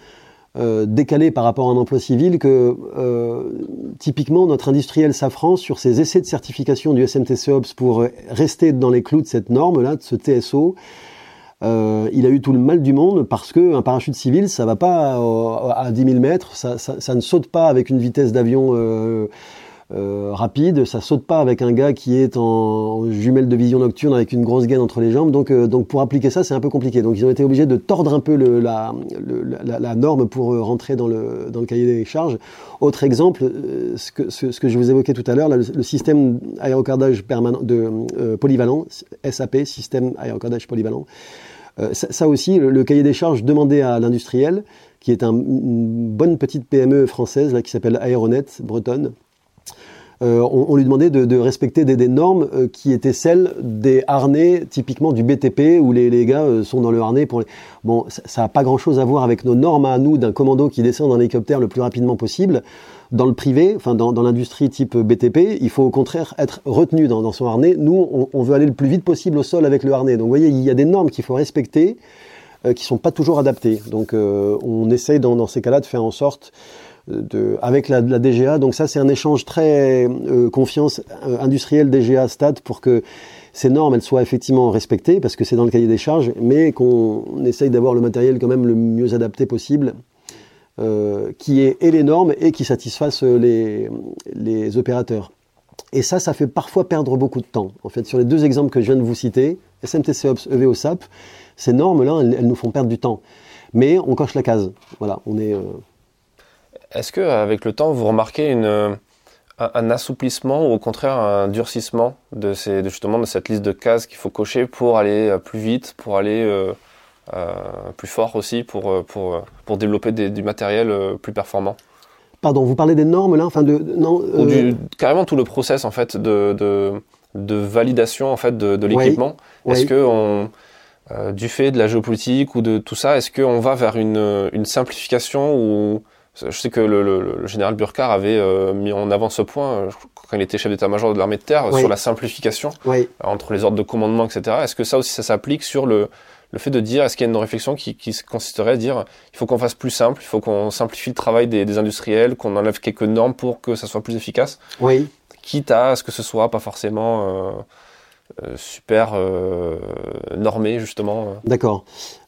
euh, décalé par rapport à un emploi civil que euh, typiquement notre industriel Safran sur ses essais de certification du SMTC pour rester dans les clous de cette norme là, de ce TSO, euh, il a eu tout le mal du monde parce qu'un parachute civil, ça va pas à 10 000 mètres, ça, ne saute pas avec une vitesse d'avion euh, rapide, ça saute pas avec un gars qui est en jumelle de vision nocturne avec une grosse gaine entre les jambes. Donc, euh, donc pour appliquer ça, c'est un peu compliqué. Donc ils ont été obligés de tordre un peu la, norme pour euh, rentrer dans le, dans le cahier des charges. Autre exemple, ce que, ce, que je vous évoquais tout à l'heure, le, système aérocardage permanent de polyvalent, SAP, système aérocardage polyvalent. Ça, aussi, le, cahier des charges demandé à l'industriel, qui est un, une bonne petite PME française là, qui s'appelle Aéronet, bretonne, euh, on, on, lui demandait de, de respecter des, des, normes euh, qui étaient celles des harnais typiquement du BTP où les, les gars euh, sont dans le harnais pour les... Bon, ça n'a pas grand-chose à voir avec nos normes à nous d'un commando qui descend d'un hélicoptère le plus rapidement possible. Dans le privé, enfin dans, dans l'industrie type BTP, il faut au contraire être retenu dans, dans son harnais. Nous, on, on, veut aller le plus vite possible au sol avec le harnais. Donc vous voyez, il y a des normes qu'il faut respecter euh, qui sont pas toujours adaptées. Donc euh, on essaye dans, dans ces cas-là de faire en sorte avec la, DGA. Donc ça, c'est un échange très euh, confiance euh, industrielle DGA Stat pour que ces normes elles soient effectivement respectées parce que c'est dans le cahier des charges, mais qu'on essaye d'avoir le matériel quand même le mieux adapté possible, euh, qui est et les normes et qui satisfasse les, les opérateurs. Et ça, ça fait parfois perdre beaucoup de temps. En fait, sur les deux exemples que je viens de vous citer, SMTC Ops, EVOSAP, ces normes-là, elles, elles, nous font perdre du temps. Mais on coche la case. Voilà, on est. Euh, est-ce que avec le temps, vous remarquez une, un, un, assouplissement ou au contraire un durcissement de, ces, de justement de cette liste de cases qu'il faut cocher pour aller euh, plus vite, pour aller euh, euh, plus fort aussi, pour, euh, pour, pour développer des, du matériel euh, plus performant? Pardon, vous parlez des normes là, enfin de non ou du, carrément tout le process en fait de, de, de validation en fait de, de l'équipement. Oui, Est-ce oui. que on euh, du fait de la géopolitique ou de tout ça, est-ce qu'on va vers une, une simplification ou je sais que le, le, le général Burkhardt avait euh, mis en avant ce point euh, quand il était chef d'état-major de l'armée de terre oui. sur la simplification oui. entre les ordres de commandement, etc. Est-ce que ça aussi ça s'applique sur le, le fait de dire, est-ce qu'il y a une réflexion qui, qui consisterait à dire, il faut qu'on fasse plus simple, il faut qu'on simplifie le travail des, des industriels, qu'on enlève quelques normes pour que ça soit plus efficace, oui. quitte à ce que ce soit pas forcément euh, euh, super euh, normé justement. D'accord.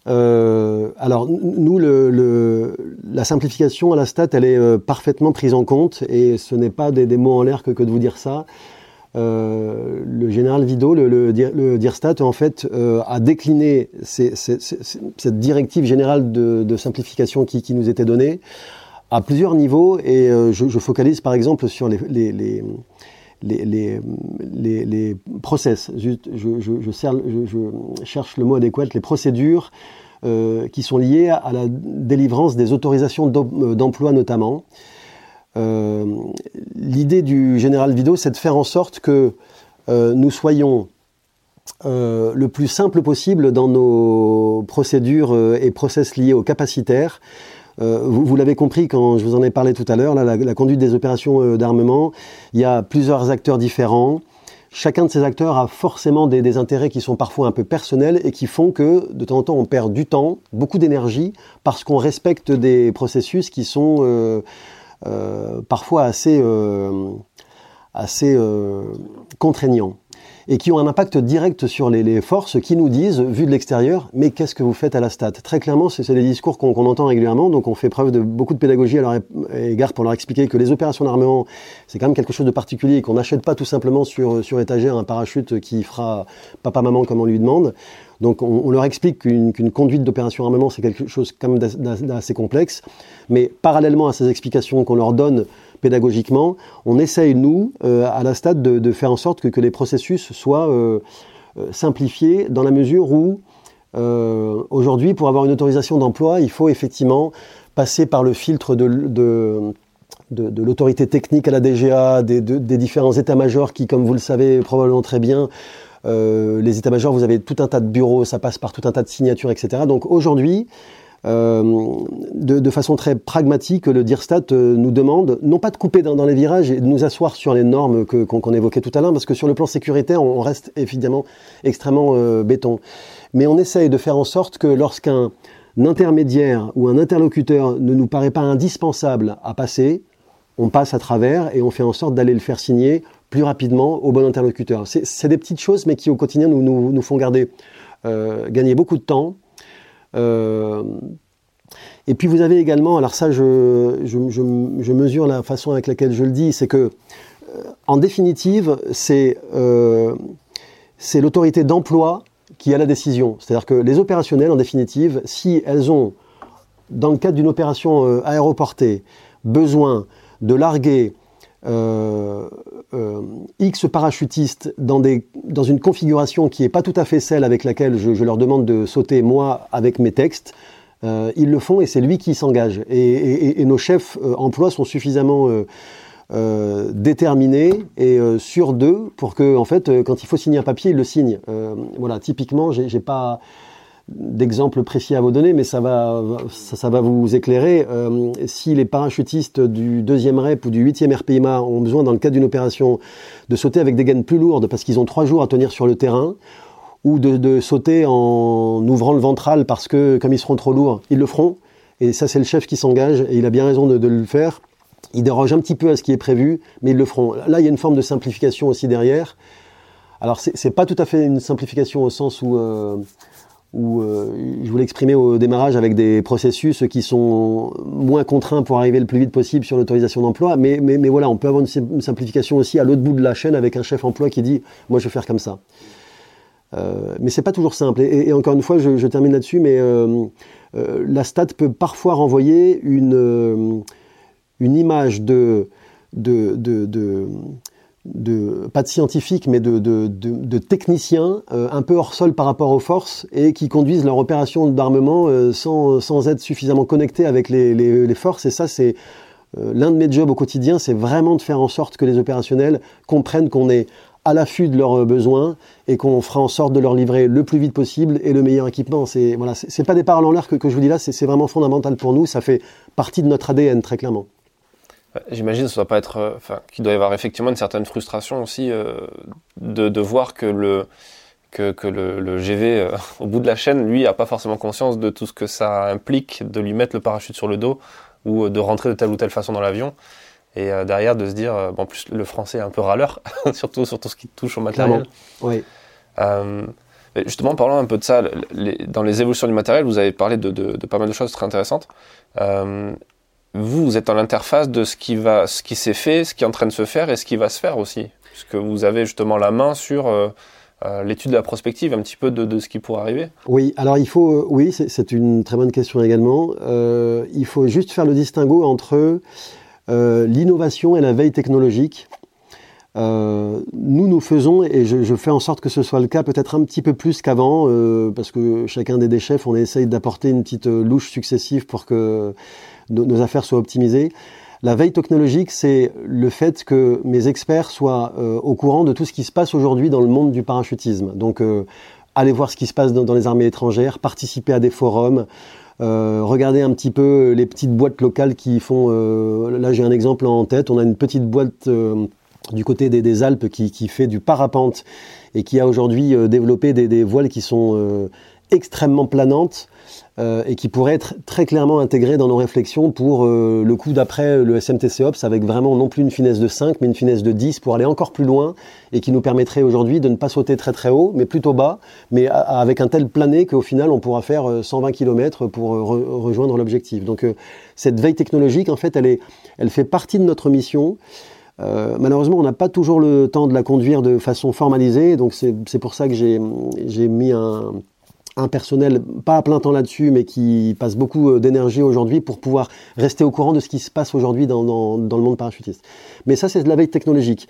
Euh, alors nous, le, le, la simplification à la stat, elle est euh, parfaitement prise en compte et ce n'est pas des, mots en l'air que, de vous dire ça. le général Vido, le, le, DIRSTAT, en fait, a décliné cette directive générale de, simplification qui, nous était donnée à plusieurs niveaux. Et je, focalise par exemple sur les, les, process. Je, je, cherche le mot adéquat, les procédures euh, qui sont liées à la délivrance des autorisations euh, d'emploi notamment. Euh, l'idée du général Vido, c'est de faire en sorte que nous soyons le plus simple possible dans nos procédures et process liés aux capacitaires. Vous, l'avez compris quand je vous en ai parlé tout à l'heure, la, conduite des opérations d'armement, il y a plusieurs acteurs différents. Chacun de ces acteurs a forcément des, intérêts qui sont parfois un peu personnels et qui font que de temps en temps on perd du temps, beaucoup d'énergie, parce qu'on respecte des processus qui sont euh, euh, parfois assez, euh, assez contraignants et qui ont un impact direct sur les, forces qui nous disent, vu de l'extérieur, mais qu'est-ce que vous faites à la stat? Très clairement, c'est des discours qu'on entend régulièrement, donc on fait preuve de beaucoup de pédagogie à leur égard pour leur expliquer que les opérations d'armement, c'est quand même quelque chose de particulier, qu'on n'achète pas tout simplement sur, sur étagère un parachute qui fera papa-maman comme on lui demande. Donc on, leur explique qu'une conduite d'opération armement, c'est quelque chose quand même d'assez complexe. Mais parallèlement à ces explications qu'on leur donne pédagogiquement, on essaye, nous, euh, à la stade, de, faire en sorte que, les processus soient euh, euh, simplifiés dans la mesure où, aujourd'hui, pour avoir une autorisation d'emploi, il faut effectivement passer par le filtre de, l'autorité technique à la DGA, des différents états-majors qui, comme vous le savez probablement très bien, les états-majors, vous avez tout un tas de bureaux, ça passe par tout un tas de signatures, etc. Donc aujourd'hui, euh, de, façon très pragmatique, le DIRSTAT euh, nous demande non pas de couper dans, les virages et de nous asseoir sur les normes qu'on évoquait tout à l'heure, parce que sur le plan sécuritaire, on, reste évidemment extrêmement euh, béton. Mais on essaye de faire en sorte que lorsqu'un intermédiaire ou un interlocuteur ne nous paraît pas indispensable à passer, on passe à travers et on fait en sorte d'aller le faire signer plus rapidement au bon interlocuteur. C'est des petites choses, mais qui au quotidien nous, nous, font gagner beaucoup de temps, et puis vous avez également, alors ça je, mesure la façon avec laquelle je le dis, c'est que euh, en définitive euh, c'est l'autorité d'emploi qui a la décision. C'est-à-dire que les opérationnels en définitive, si elles ont dans le cadre d'une opération aéroportée besoin de larguer euh, euh, X parachutistes dans, des, dans une configuration qui n'est pas tout à fait celle avec laquelle je, leur demande de sauter moi avec mes textes, euh, ils le font et c'est lui qui s'engage. Et, nos chefs emploi sont suffisamment déterminés et sur d'eux pour que, en fait, quand il faut signer un papier, ils le signent. voilà, typiquement, j'ai pas d'exemples précis à vous donner, mais ça va, ça, va vous éclairer. Euh, si les parachutistes du deuxième REP ou du 8e RPIMA ont besoin, dans le cadre d'une opération, de sauter avec des gaines plus lourdes parce qu'ils ont trois jours à tenir sur le terrain, ou de, sauter en ouvrant le ventral parce que, comme ils seront trop lourds, ils le feront. Et ça, c'est le chef qui s'engage et il a bien raison de, le faire. Ils dérogent un petit peu à ce qui est prévu, mais ils le feront. Là, il y a une forme de simplification aussi derrière. Alors, c'est pas tout à fait une simplification au sens où euh, où euh, je voulais exprimer au démarrage avec des processus qui sont moins contraints pour arriver le plus vite possible sur l'autorisation d'emploi. Mais, mais, mais, voilà, on peut avoir une, simplification aussi à l'autre bout de la chaîne avec un chef emploi qui dit Moi, je vais faire comme ça. Euh, mais c'est pas toujours simple. Et, encore une fois, je, termine là-dessus, mais euh, euh, la stat peut parfois renvoyer une, une image de, de, de, de de, pas de scientifiques, mais de, techniciens euh, un peu hors sol par rapport aux forces et qui conduisent leur opération d'armement euh, sans, sans, être suffisamment connectés avec les forces. Et ça, c'est euh, l'un de mes jobs au quotidien, c'est vraiment de faire en sorte que les opérationnels comprennent qu'on est à l'affût de leurs besoins et qu'on fera en sorte de leur livrer le plus vite possible et le meilleur équipement. C'est voilà, c'est pas des paroles en l'air que, que je vous dis là, c'est vraiment fondamental pour nous. Ça fait partie de notre ADN très clairement. J'imagine ça doit pas être, euh, enfin, qu'il doit y avoir effectivement une certaine frustration aussi euh, de, de, voir que le que, que le, le, GV euh, au bout de la chaîne, lui, a pas forcément conscience de tout ce que ça implique de lui mettre le parachute sur le dos ou de rentrer de telle ou telle façon dans l'avion. Et derrière, de se dire, bon, en plus, le français est un peu râleur, surtout sur tout ce qui touche au matériel. Oui. justement, parlons un peu de ça. Les, dans les évolutions du matériel, vous avez parlé de, de, de pas mal de choses très intéressantes vous, êtes dans l'interface de ce qui va, ce qui s'est fait, ce qui est en train de se faire et ce qui va se faire aussi puisque vous avez justement la main sur l'étude de la prospective, un petit peu de, ce qui pourrait arriver Oui, alors il faut, oui, c'est une très bonne question également. il faut juste faire le distinguo entre l'innovation et la veille technologique. Euh, nous, nous faisons, et je, fais en sorte que ce soit le cas peut-être un petit peu plus qu'avant, euh, parce que chacun des chefs, on essaye d'apporter une petite euh, louche successive pour que nos, affaires soient optimisées. La veille technologique, c'est le fait que mes experts soient au courant de tout ce qui se passe aujourd'hui dans le monde du parachutisme. Donc, aller voir ce qui se passe dans, les armées étrangères, participer à des forums, euh, regarder un petit peu les petites boîtes locales qui font. là, j'ai un exemple en tête. On a une petite boîte du côté des, Alpes qui, fait du parapente et qui a aujourd'hui euh, développé des, voiles qui sont euh, extrêmement planantes euh, et qui pourraient être très clairement intégrées dans nos réflexions pour le coup d'après le SMTC Ops avec vraiment non plus une finesse de 5 mais une finesse de 10 pour aller encore plus loin et qui nous permettrait aujourd'hui de ne pas sauter très très haut mais plutôt bas mais avec un tel plané qu'au final on pourra faire 120 km pour rejoindre l'objectif. Donc cette veille technologique en fait elle, est, elle fait partie de notre mission. Euh, malheureusement, on n'a pas toujours le temps de la conduire de façon formalisée, donc c'est pour ça que j'ai mis un, un, personnel, pas à plein temps là-dessus, mais qui passe beaucoup euh, d'énergie aujourd'hui pour pouvoir rester au courant de ce qui se passe aujourd'hui dans, dans, le monde parachutiste. Mais ça, c'est de la veille technologique.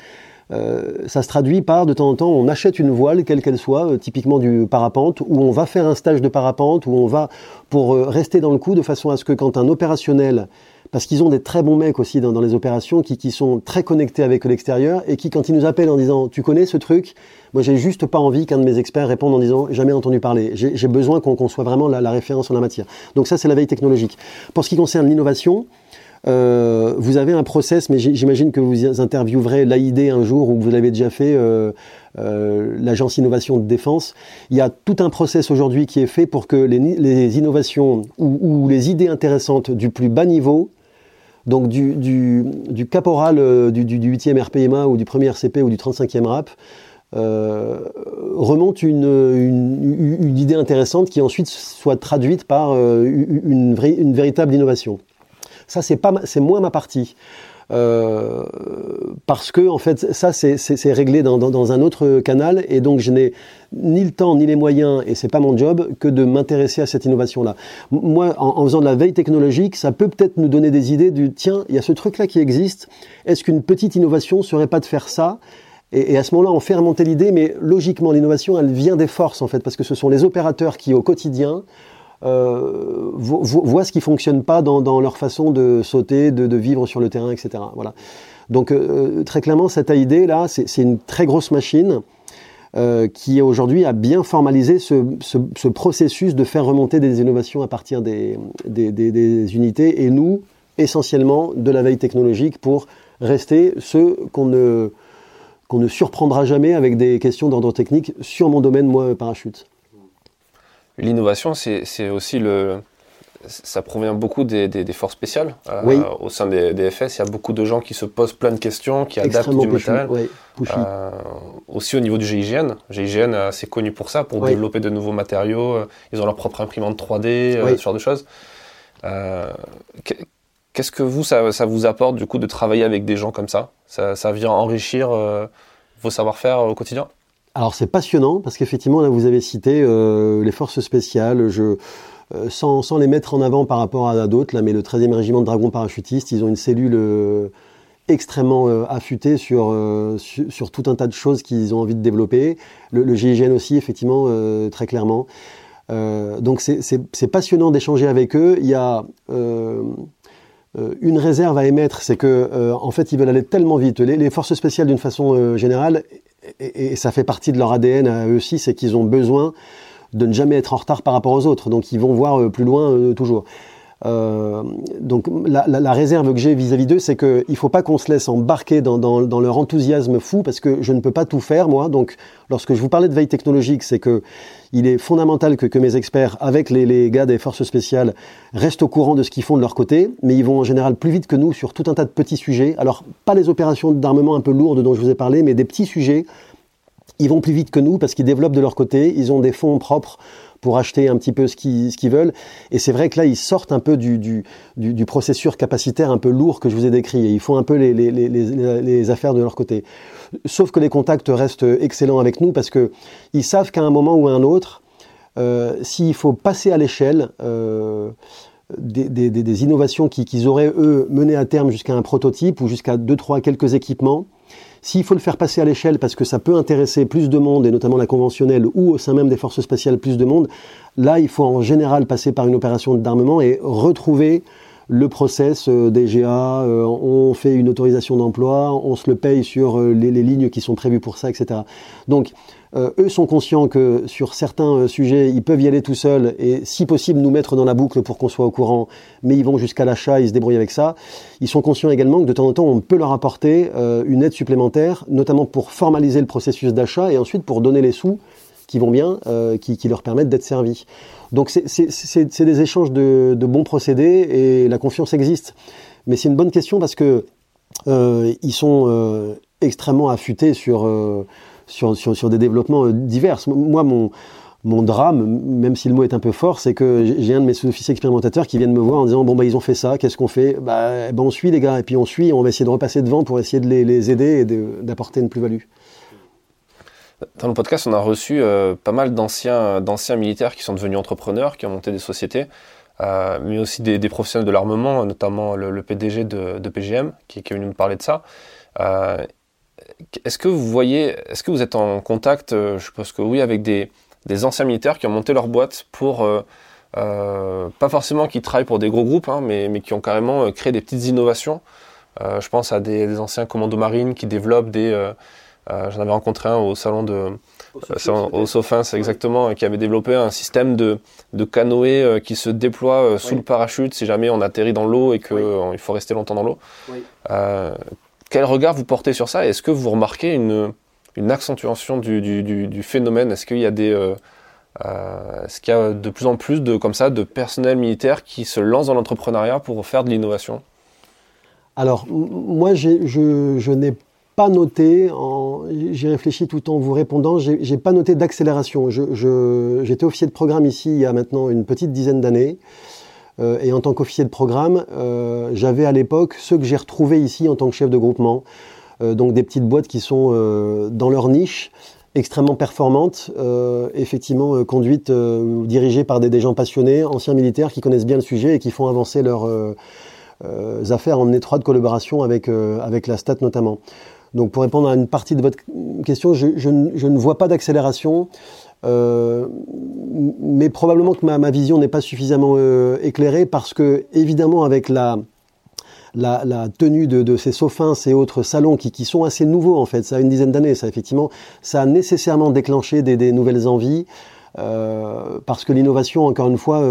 Euh, ça se traduit par, de temps en temps, on achète une voile, quelle qu'elle soit, euh, typiquement du parapente, où on va faire un stage de parapente, où on va pour rester dans le coup, de façon à ce que quand un opérationnel parce qu'ils ont des très bons mecs aussi dans, les opérations qui, sont très connectés avec l'extérieur et qui, quand ils nous appellent en disant Tu connais ce truc? Moi, j'ai juste pas envie qu'un de mes experts réponde en disant Jamais entendu parler. J'ai besoin qu'on soit vraiment la, référence en la matière. Donc, ça, c'est la veille technologique. Pour ce qui concerne l'innovation, euh, vous avez un process, mais j'imagine que vous interviewerez l'AID un jour ou que vous l'avez déjà fait, euh, euh, l'Agence Innovation de Défense. Il y a tout un process aujourd'hui qui est fait pour que les, innovations ou, les idées intéressantes du plus bas niveau donc du, caporal euh, du, du, 8e RPMA ou du 1er RCP ou du 35e RAP euh, remonte une, idée intéressante qui ensuite soit traduite par euh, une, une véritable innovation. Ça, c'est moins ma partie. Euh, parce que en fait ça c'est réglé dans, dans, dans, un autre canal. Et donc je n'ai ni le temps ni les moyens et c'est pas mon job que de m'intéresser à cette innovation là. Moi en, en, faisant de la veille technologique ça peut peut-être nous donner des idées du tiens il y a ce truc là qui existe. Est-ce qu'une petite innovation serait pas de faire ça? Et, à ce moment-là, on fait remonter l'idée, mais logiquement, l'innovation, elle vient des forces, en fait, parce que ce sont les opérateurs qui, au quotidien, euh, voient ce qui fonctionne pas dans, leur façon de sauter, de, vivre sur le terrain, etc. Voilà. Donc euh, très clairement, cette AID là, c'est une très grosse machine euh, qui aujourd'hui a bien formalisé ce, ce, ce, processus de faire remonter des innovations à partir des, des unités et nous, essentiellement, de la veille technologique pour rester ceux qu'on ne, qu'on ne surprendra jamais avec des questions d'ordre technique sur mon domaine, moi, parachute. L'innovation, c'est aussi le. Ça provient beaucoup des, des, forces spéciales. Euh, au sein des, des, FS, il y a beaucoup de gens qui se posent plein de questions, qui adaptent du matériel. Euh, aussi au niveau du GIGN. GIGN est assez connu pour ça, pour développer de nouveaux matériaux. Ils ont leur propre imprimante 3D, euh, ce genre de choses. Qu'est-ce que vous, ça, ça, vous apporte du coup de travailler avec des gens comme ça, ça, ça vient enrichir vos savoir-faire au quotidien? Alors c'est passionnant parce qu'effectivement là vous avez cité euh, les forces spéciales. Euh, sans, sans, les mettre en avant par rapport à, d'autres, là, mais le 13e régiment de dragons parachutistes, ils ont une cellule euh, extrêmement affûtée sur, sur, tout un tas de choses qu'ils ont envie de développer. Le, le GIGN aussi, effectivement, très clairement. donc c'est passionnant d'échanger avec eux. Il y a une réserve à émettre, c'est que en fait ils veulent aller tellement vite. Les, forces spéciales d'une façon générale et, ça fait partie de leur ADN à eux aussi, c'est qu'ils ont besoin de ne jamais être en retard par rapport aux autres. Donc ils vont voir euh, plus loin euh, toujours. Euh, donc la, la, réserve que j'ai vis-à-vis d'eux, c'est qu'il ne faut pas qu'on se laisse embarquer dans, leur enthousiasme fou, parce que je ne peux pas tout faire, moi. Donc lorsque je vous parlais de veille technologique, c'est que il est fondamental que, que mes experts, avec les, les, gars des forces spéciales, restent au courant de ce qu'ils font de leur côté, mais ils vont en général plus vite que nous sur tout un tas de petits sujets. Alors pas les opérations d'armement un peu lourdes dont je vous ai parlé, mais des petits sujets ils vont plus vite que nous parce qu'ils développent de leur côté, ils ont des fonds propres pour acheter un petit peu ce qu'ils veulent. Et c'est vrai que là, ils sortent un peu du, du, du, processus capacitaire un peu lourd que je vous ai décrit. Et ils font un peu les, les, les, les affaires de leur côté. Sauf que les contacts restent excellents avec nous parce que ils savent qu'à un moment ou à un autre, euh, s'il faut passer à l'échelle, euh, des, des, des, innovations qu'ils auraient, eux, mené à terme jusqu'à un prototype ou jusqu'à deux, trois, quelques équipements. S'il faut le faire passer à l'échelle parce que ça peut intéresser plus de monde, et notamment la conventionnelle, ou au sein même des forces spéciales plus de monde, là, il faut en général passer par une opération d'armement et retrouver le process euh, des GA, euh, on fait une autorisation d'emploi, on se le paye sur euh, les, les, lignes qui sont prévues pour ça, etc. Donc, euh, eux sont conscients que sur certains euh, sujets, ils peuvent y aller tout seuls et si possible nous mettre dans la boucle pour qu'on soit au courant, mais ils vont jusqu'à l'achat, ils se débrouillent avec ça. Ils sont conscients également que de temps en temps, on peut leur apporter euh, une aide supplémentaire, notamment pour formaliser le processus d'achat et ensuite pour donner les sous qui vont bien, qui, leur permettent d'être servis. Donc c'est des échanges de, de, bons procédés et la confiance existe. Mais c'est une bonne question parce que ils sont extrêmement affûtés sur sur, sur, des développements euh, divers. Moi, mon, mon drame, même si le mot est un peu fort, c'est que j'ai un de mes sous-officiers expérimentateurs qui viennent me voir en disant bon bah ils ont fait ça, qu'est-ce qu'on fait? Bah, eh ben, on suit les gars et puis on suit, on va essayer de repasser devant pour essayer de les, les aider et d'apporter une plus-value. Dans le podcast, on a reçu euh, pas mal d'anciens militaires qui sont devenus entrepreneurs, qui ont monté des sociétés, euh, mais aussi des, des professionnels de l'armement, notamment le, PDG de, PGM qui, est venu nous parler de ça. Est-ce que vous voyez, est-ce que vous êtes en contact, euh, je pense que oui, avec des, des, anciens militaires qui ont monté leur boîte pour, euh, euh, pas forcément qui travaillent pour des gros groupes, hein, mais, mais, qui ont carrément créé des petites innovations. Euh, je pense à des, des, anciens commandos marines qui développent des. J'en avais rencontré un au salon de. Au Sofins, exactement, qui avait développé un système de, de canoë qui se déploie sous oui. le parachute si jamais on atterrit dans l'eau et qu'il oui. faut rester longtemps dans l'eau. Oui. Quel regard vous portez sur ça? Est-ce que vous remarquez une, accentuation du, phénomène? Est-ce qu'il y a des euh, euh, de plus en plus de personnel militaire qui se lance dans l'entrepreneuriat pour faire de l'innovation? Alors moi je, n'ai pas noté, j'ai réfléchi tout en vous répondant, j'ai pas noté d'accélération. J'étais officier de programme ici il y a maintenant une petite dizaine d'années. Euh, et en tant qu'officier de programme, euh, j'avais à l'époque ceux que j'ai retrouvés ici en tant que chef de groupement. Euh, donc des petites boîtes qui sont dans leur niche, extrêmement performantes, effectivement conduites ou dirigées par des, gens passionnés, anciens militaires qui connaissent bien le sujet et qui font avancer leurs affaires en étroite collaboration avec, avec la STAT notamment. Donc pour répondre à une partie de votre question, je ne vois pas d'accélération. Euh, mais probablement que ma, vision n'est pas suffisamment euh, éclairée parce que, évidemment, avec la, tenue de, de, ces Sofins et autres salons qui, sont assez nouveaux, en fait, ça a une dizaine d'années, ça, effectivement, ça a nécessairement déclenché des, nouvelles envies. Euh, parce que l'innovation, encore une fois,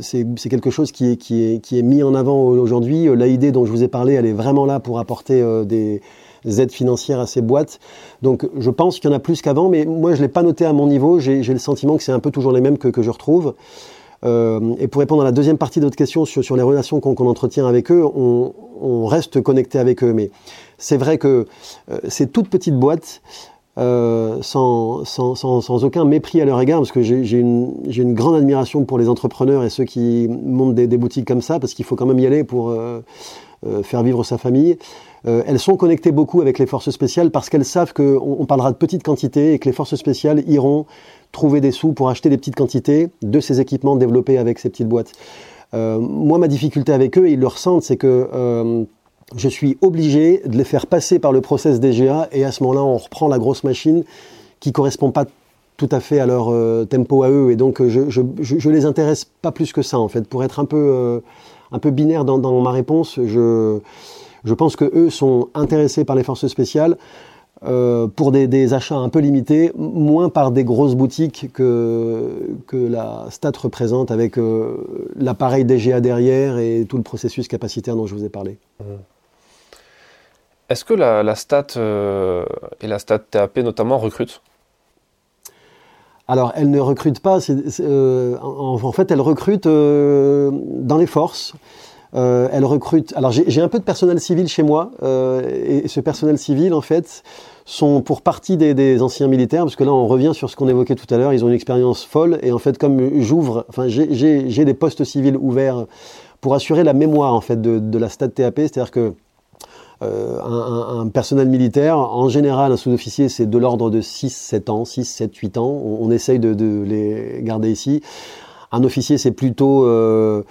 c'est quelque chose qui est, mis en avant aujourd'hui. La idée dont je vous ai parlé, elle est vraiment là pour apporter des, aides financières à ces boîtes. Donc je pense qu'il y en a plus qu'avant, mais moi je ne l'ai pas noté à mon niveau. J'ai le sentiment que c'est un peu toujours les mêmes que, je retrouve. Euh, et pour répondre à la deuxième partie de votre question sur, les relations qu'on qu entretient avec eux, on, reste connecté avec eux. Mais c'est vrai que euh, ces toutes petites boîtes, euh, sans, aucun mépris à leur égard, parce que j'ai une, grande admiration pour les entrepreneurs et ceux qui montent des, des boutiques comme ça, parce qu'il faut quand même y aller pour euh, faire vivre sa famille. Euh, elles sont connectées beaucoup avec les forces spéciales parce qu'elles savent qu'on on parlera de petites quantités et que les forces spéciales iront trouver des sous pour acheter des petites quantités de ces équipements développés avec ces petites boîtes. Euh, moi, ma difficulté avec eux, ils le ressentent, c'est que euh, je suis obligé de les faire passer par le process DGA et à ce moment-là, on reprend la grosse machine qui correspond pas tout à fait à leur tempo à eux et donc je, je, je, je, les intéresse pas plus que ça en fait. Pour être un peu, un peu binaire dans ma réponse, je je pense que eux sont intéressés par les forces spéciales euh, pour des, des, achats un peu limités, moins par des grosses boutiques que, que la Stat représente avec euh, l'appareil DGA derrière et tout le processus capacitaire dont je vous ai parlé. Mmh. Est-ce que la, la Stat euh, et la Stat TAP notamment recrutent? Alors, elle ne recrute pas. C est, c est, en, en, fait, elle recrute euh, dans les forces. Euh, elle recrute. Alors j'ai un peu de personnel civil chez moi, euh, et, ce personnel civil, en fait, sont pour partie des, anciens militaires, parce que là on revient sur ce qu'on évoquait tout à l'heure. Ils ont une expérience folle, et en fait, comme j'ouvre, enfin j'ai des postes civils ouverts pour assurer la mémoire en fait de, la stade TAP, c'est-à-dire que euh, un, personnel militaire, en général, un sous-officier, c'est de l'ordre de 6, 7 ans, 6, 7, 8 ans. On, essaye de, les garder ici. Un officier, c'est plutôt euh,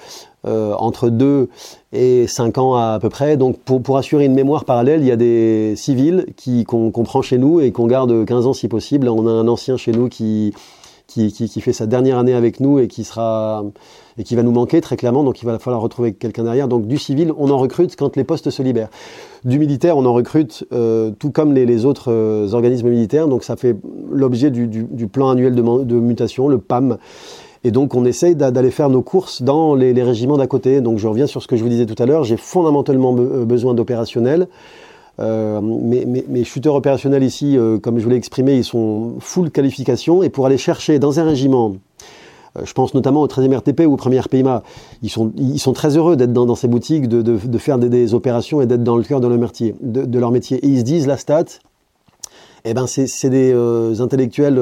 euh, entre 2 et 5 ans à, peu près. Donc, pour, assurer une mémoire parallèle, il y a des civils qu'on prend chez nous et qu'on garde 15 ans si possible. On a un ancien chez nous qui fait sa dernière année avec nous et qui va nous manquer très clairement. Donc il va falloir retrouver quelqu'un derrière. Donc du civil, on en recrute quand les postes se libèrent. Du militaire, on en recrute euh, tout comme les, autres organismes militaires. Donc ça fait l'objet du, plan annuel de, mutation, le PAM. Et donc on essaye d'aller faire nos courses dans les, régiments d'à côté. Donc je reviens sur ce que je vous disais tout à l'heure. J'ai fondamentalement euh, besoin d'opérationnels. Euh, mes, shooters opérationnels ici, euh, comme je vous l'ai exprimé, ils sont full qualification. Et pour aller chercher dans un régiment, euh, je pense notamment au 13e RTP ou au 1er RPIMA, ils sont, ils sont très heureux d'être dans, ces boutiques, de, de, faire des, opérations et d'être dans le cœur de leur métier. De, leur métier. Et ils se disent, la stat, eh ben c'est des intellectuels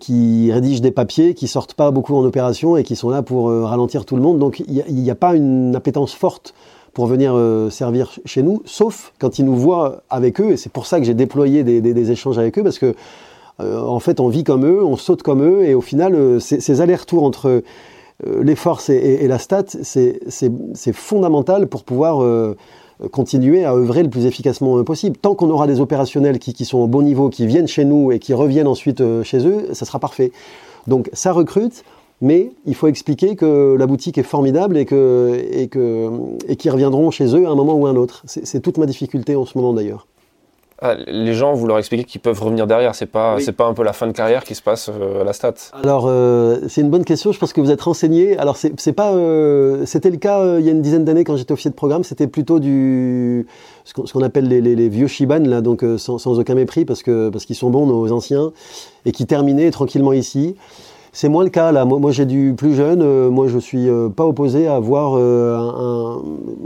qui rédigent des papiers, qui sortent pas beaucoup en opération et qui sont là pour ralentir tout le monde. Donc il n'y a, pas une appétence forte pour venir euh, servir chez nous, sauf quand ils nous voient avec eux, et c'est pour ça que j'ai déployé des, échanges avec eux, parce que euh, en fait on vit comme eux, on saute comme eux, et au final euh, ces allers-retours entre euh, les forces et, la stat, c'est fondamental pour pouvoir euh, continuer à œuvrer le plus efficacement possible. Tant qu'on aura des opérationnels qui, sont au bon niveau, qui viennent chez nous et qui reviennent ensuite chez eux, ça sera parfait. Donc ça recrute, mais il faut expliquer que la boutique est formidable et et que et qu'ils reviendront chez eux à un moment ou à un autre. C'est toute ma difficulté en ce moment d'ailleurs. Ah, les gens, vous leur expliquez qu'ils peuvent revenir derrière. C'est pas, oui. c'est pas un peu la fin de carrière qui se passe euh, à la stat. Alors, euh, c'est une bonne question. Je pense que vous êtes renseigné. Alors, c'est, pas, euh, c'était le cas euh, il y a une dizaine d'années quand j'étais officier de programme. C'était plutôt du, ce qu'on, appelle les, les, les, vieux Shiban là, donc euh, sans, sans, aucun mépris parce que parce qu'ils sont bons nos anciens et qui terminaient tranquillement ici. C'est moins le cas là. Moi, j'ai du plus jeune. Euh, moi, je suis euh, pas opposé à avoir euh, un,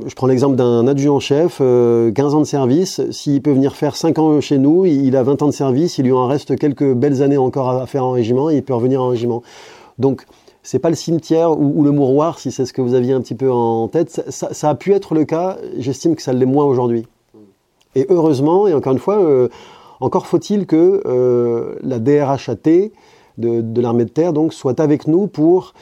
Je prends l'exemple d'un adjudant-chef, 15 ans de service. S'il peut venir faire 5 ans chez nous, il a 20 ans de service. Il lui en reste quelques belles années encore à faire en régiment. Et il peut revenir en régiment. Donc, c'est pas le cimetière ou, le mouroir, si c'est ce que vous aviez un petit peu en tête. Ça a pu être le cas. J'estime que ça l'est moins aujourd'hui. Et heureusement, et encore une fois, encore faut-il que la DRHAT de, l'armée de terre donc soit avec nous pour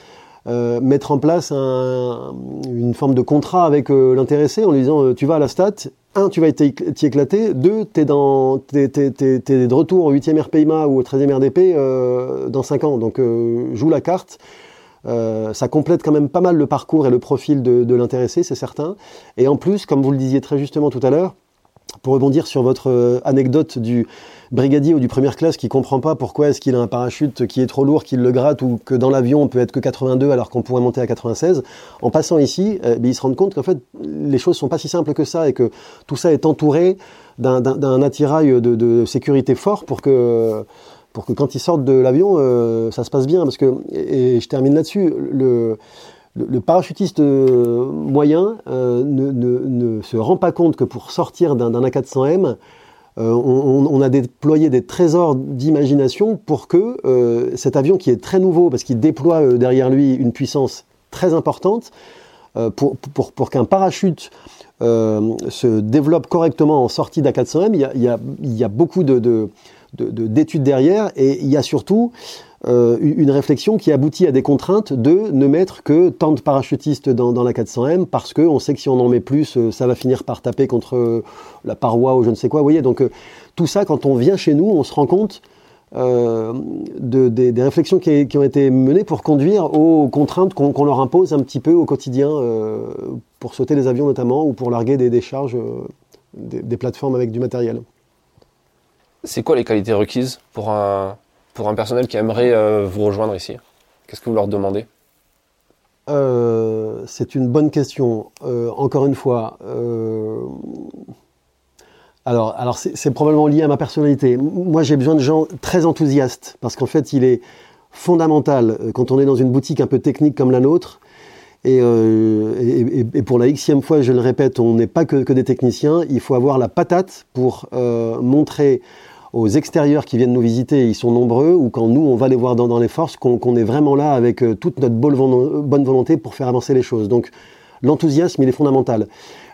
euh, mettre en place un, une forme de contrat avec euh, l'intéressé en lui disant euh, tu vas à la stat, un tu vas t'y éclater, deux t'es, t'es de retour au 8e RPIMA ou au 13e RDP dans 5 ans donc joue la carte. ça complète quand même pas mal le parcours et le profil de, de l'intéressé, c'est certain. Et en plus, comme vous le disiez très justement tout à l'heure, pour rebondir sur votre anecdote du, brigadier ou du première classe qui comprend pas pourquoi est-ce qu'il a un parachute qui est trop lourd, qu'il le gratte ou que dans l'avion on peut être que 82 alors qu'on pourrait monter à 96, en passant ici, euh, ils se rendent compte qu'en fait les choses sont pas si simples que ça et que tout ça est entouré d'un attirail de, sécurité fort pour que pour que quand ils sortent de l'avion, euh, ça se passe bien. Parce que, et, je termine là-dessus, le, parachutiste euh, moyen ne, ne, se rend pas compte que pour sortir d'un A400M, euh, on, a déployé des trésors d'imagination pour que euh, cet avion qui est très nouveau, parce qu'il déploie euh, derrière lui une puissance très importante, pour, qu'un parachute se développe correctement en sortie d'A400M, il y a, beaucoup de, de d'études de, derrière et il y a surtout euh, une réflexion qui aboutit à des contraintes de ne mettre que tant de parachutistes dans, la 400M parce qu'on sait que si on en met plus, euh, ça va finir par taper contre la paroi ou je ne sais quoi. Vous voyez, donc euh, tout ça, quand on vient chez nous, on se rend compte euh, de, des, réflexions qui, ont été menées pour conduire aux contraintes qu'on qu leur impose un petit peu au quotidien euh, pour sauter les avions notamment ou pour larguer des, des charges, des plateformes avec du matériel. C'est quoi les qualités requises pour un, pour un personnel qui aimerait euh, vous rejoindre ici Qu'est-ce que vous leur demandez? Euh, C'est une bonne question. Euh, encore une fois, alors, alors c'est probablement lié à ma personnalité. Moi, j'ai besoin de gens très enthousiastes parce qu'en fait, il est fondamental quand on est dans une boutique un peu technique comme la nôtre Et, pour la xème fois, je le répète, on n'est pas que, des techniciens. Il faut avoir la patate pour montrer aux extérieurs qui viennent nous visiter, ils sont nombreux, ou quand nous, on va les voir dans, les forces, qu'on est vraiment là avec toute notre bonne volonté pour faire avancer les choses. Donc l'enthousiasme, il est fondamental.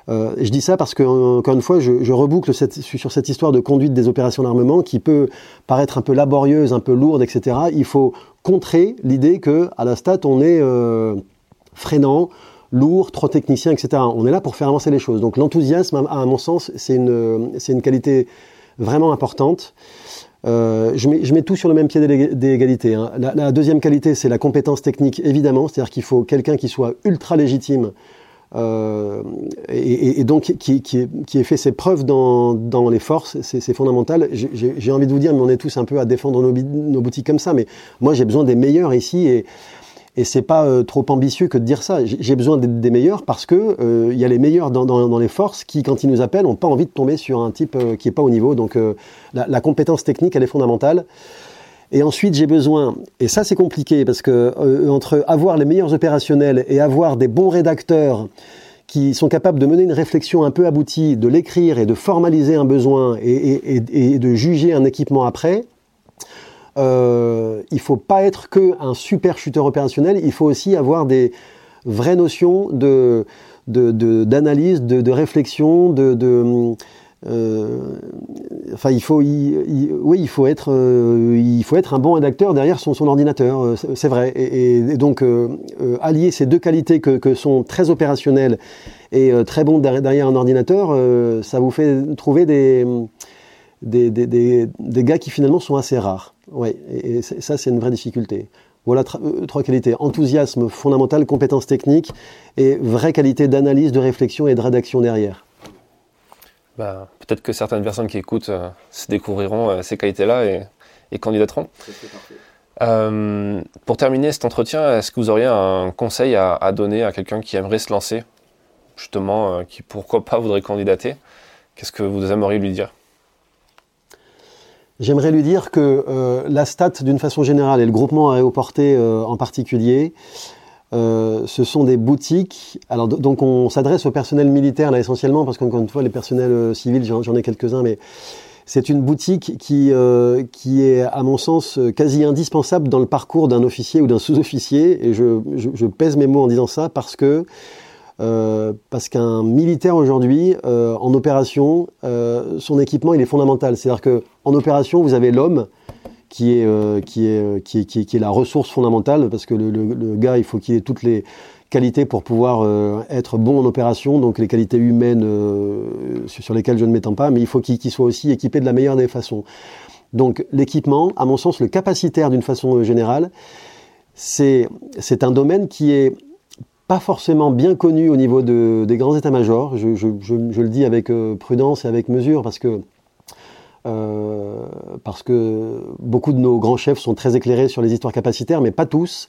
Euh, je dis ça parce que, encore une fois, je, reboucle sur cette histoire de conduite des opérations d'armement qui peut paraître un peu laborieuse, un peu lourde, etc. Il faut contrer l'idée que à la stat, on est euh, freinant, lourd, trop technicien, etc. On est là pour faire avancer les choses. Donc l'enthousiasme, à, mon sens, c'est une, une qualité vraiment importante. Euh, je, mets, tout sur le même pied d'égalité. Hein. La, deuxième qualité, c'est la compétence technique, évidemment. C'est-à-dire qu'il faut quelqu'un qui soit ultra légitime euh, et, donc qui, qui, ait fait ses preuves dans, dans les forces, c'est fondamental. J'ai envie de vous dire, mais on est tous un peu à défendre nos, boutiques comme ça, mais moi j'ai besoin des meilleurs ici et c'est pas euh, trop ambitieux que de dire ça. J'ai besoin des, meilleurs parce que euh, il y a les meilleurs dans, dans, dans, les forces qui, quand ils nous appellent, ont pas envie de tomber sur un type qui est pas au niveau. Donc la, la, compétence technique, elle est fondamentale. Et ensuite, j'ai besoin, et ça c'est compliqué parce que euh, entre avoir les meilleurs opérationnels et avoir des bons rédacteurs qui sont capables de mener une réflexion un peu aboutie, de l'écrire et de formaliser un besoin et, de juger un équipement après, euh, il faut pas être que un super shooter opérationnel, il faut aussi avoir des vraies notions de d'analyse, de, réflexion, de, euh, enfin, il faut, oui, il faut être, euh, il faut être un bon rédacteur derrière son, ordinateur, euh, c'est vrai. Et, donc allier ces deux qualités que, sont très opérationnelles et très bons derrière un ordinateur, ça vous fait trouver des, des, gars qui finalement sont assez rares. Ouais, et, ça, c'est une vraie difficulté. Voilà trois qualités enthousiasme fondamental, compétences techniques et vraie qualité d'analyse, de réflexion et de rédaction derrière. Bah, peut-être que certaines personnes qui écoutent euh, se découvriront euh, ces qualités-là et, et, candidateront. Euh, pour terminer cet entretien, est-ce que vous auriez un conseil à, à donner à quelqu'un qui aimerait se lancer, justement, euh, qui pourquoi pas voudrait candidater? Qu'est-ce que vous aimeriez lui dire? J'aimerais lui dire que la STAT, d'une façon générale, et le groupement aéroporté en particulier, euh, ce sont des boutiques. Alors donc on s'adresse au personnel militaire là essentiellement parce qu'encore une fois les personnels euh, civils j'en ai quelques-uns mais c'est une boutique qui euh, qui est à mon sens quasi indispensable dans le parcours d'un officier ou d'un sous-officier et je, pèse mes mots en disant ça parce que parce qu'un militaire aujourd'hui en opération son équipement il est fondamental c'est-à-dire que en opération vous avez l'homme qui est, euh, qui, est, euh, qui, est, qui, est, qui, est, la ressource fondamentale, parce que le, gars, il faut qu'il ait toutes les qualités pour pouvoir euh, être bon en opération, donc les qualités humaines sur lesquelles je ne m'étends pas, mais il faut qu'il soit aussi équipé de la meilleure des façons. Donc l'équipement, à mon sens, le capacitaire d'une façon générale, c'est un domaine qui est pas forcément bien connu au niveau de, des grands états-majors. Je, je, je, je, le dis avec prudence et avec mesure parce que euh, parce que beaucoup de nos grands chefs sont très éclairés sur les histoires capacitaires, mais pas tous.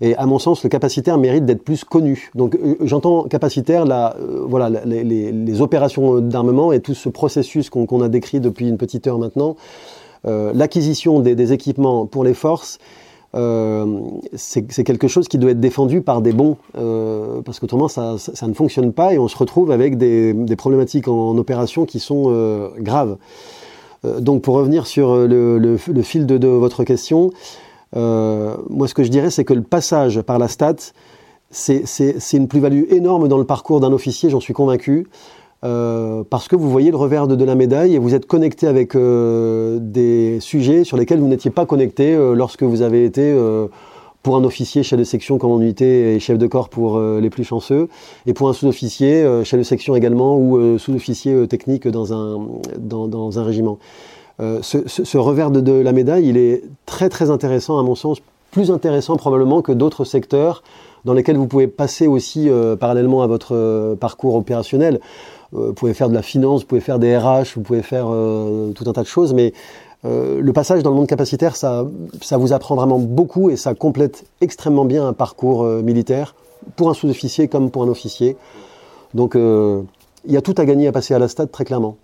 Et à mon sens, le capacitaire mérite d'être plus connu. Donc euh, j'entends capacitaire, là, euh, voilà, les, opérations d'armement et tout ce processus qu'on a décrit depuis une petite heure maintenant, euh, l'acquisition des, équipements pour les forces, euh, c'est quelque chose qui doit être défendu par des bons, euh, parce qu'autrement ça, ne fonctionne pas et on se retrouve avec des, problématiques en, opération qui sont graves. Euh, donc pour revenir sur euh, le, fil de, votre question, euh, moi ce que je dirais c'est que le passage par la stat, c'est une plus-value énorme dans le parcours d'un officier, j'en suis convaincu. Parce que vous voyez le revers de, la médaille et vous êtes connecté avec des sujets sur lesquels vous n'étiez pas connecté lorsque vous avez été pour un officier chef de section comme unité et chef de corps pour euh, les plus chanceux, et pour un sous-officier euh, chef de section également ou euh, sous-officier technique dans un, dans, un régiment. Ce, revers de, la médaille, il est très très intéressant à mon sens, plus intéressant probablement que d'autres secteurs dans lesquels vous pouvez passer aussi parallèlement à votre parcours opérationnel. Vous pouvez faire de la finance, vous pouvez faire des RH, vous pouvez faire tout un tas de choses, mais euh, le passage dans le monde capacitaire, ça, ça vous apprend vraiment beaucoup et ça complète extrêmement bien un parcours euh, militaire pour un sous-officier comme pour un officier. Donc euh, il y a tout à gagner à passer à la stade très clairement.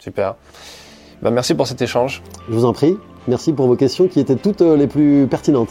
Super. Ben, merci pour cet échange. Je vous en prie. Merci pour vos questions qui étaient toutes les plus pertinentes.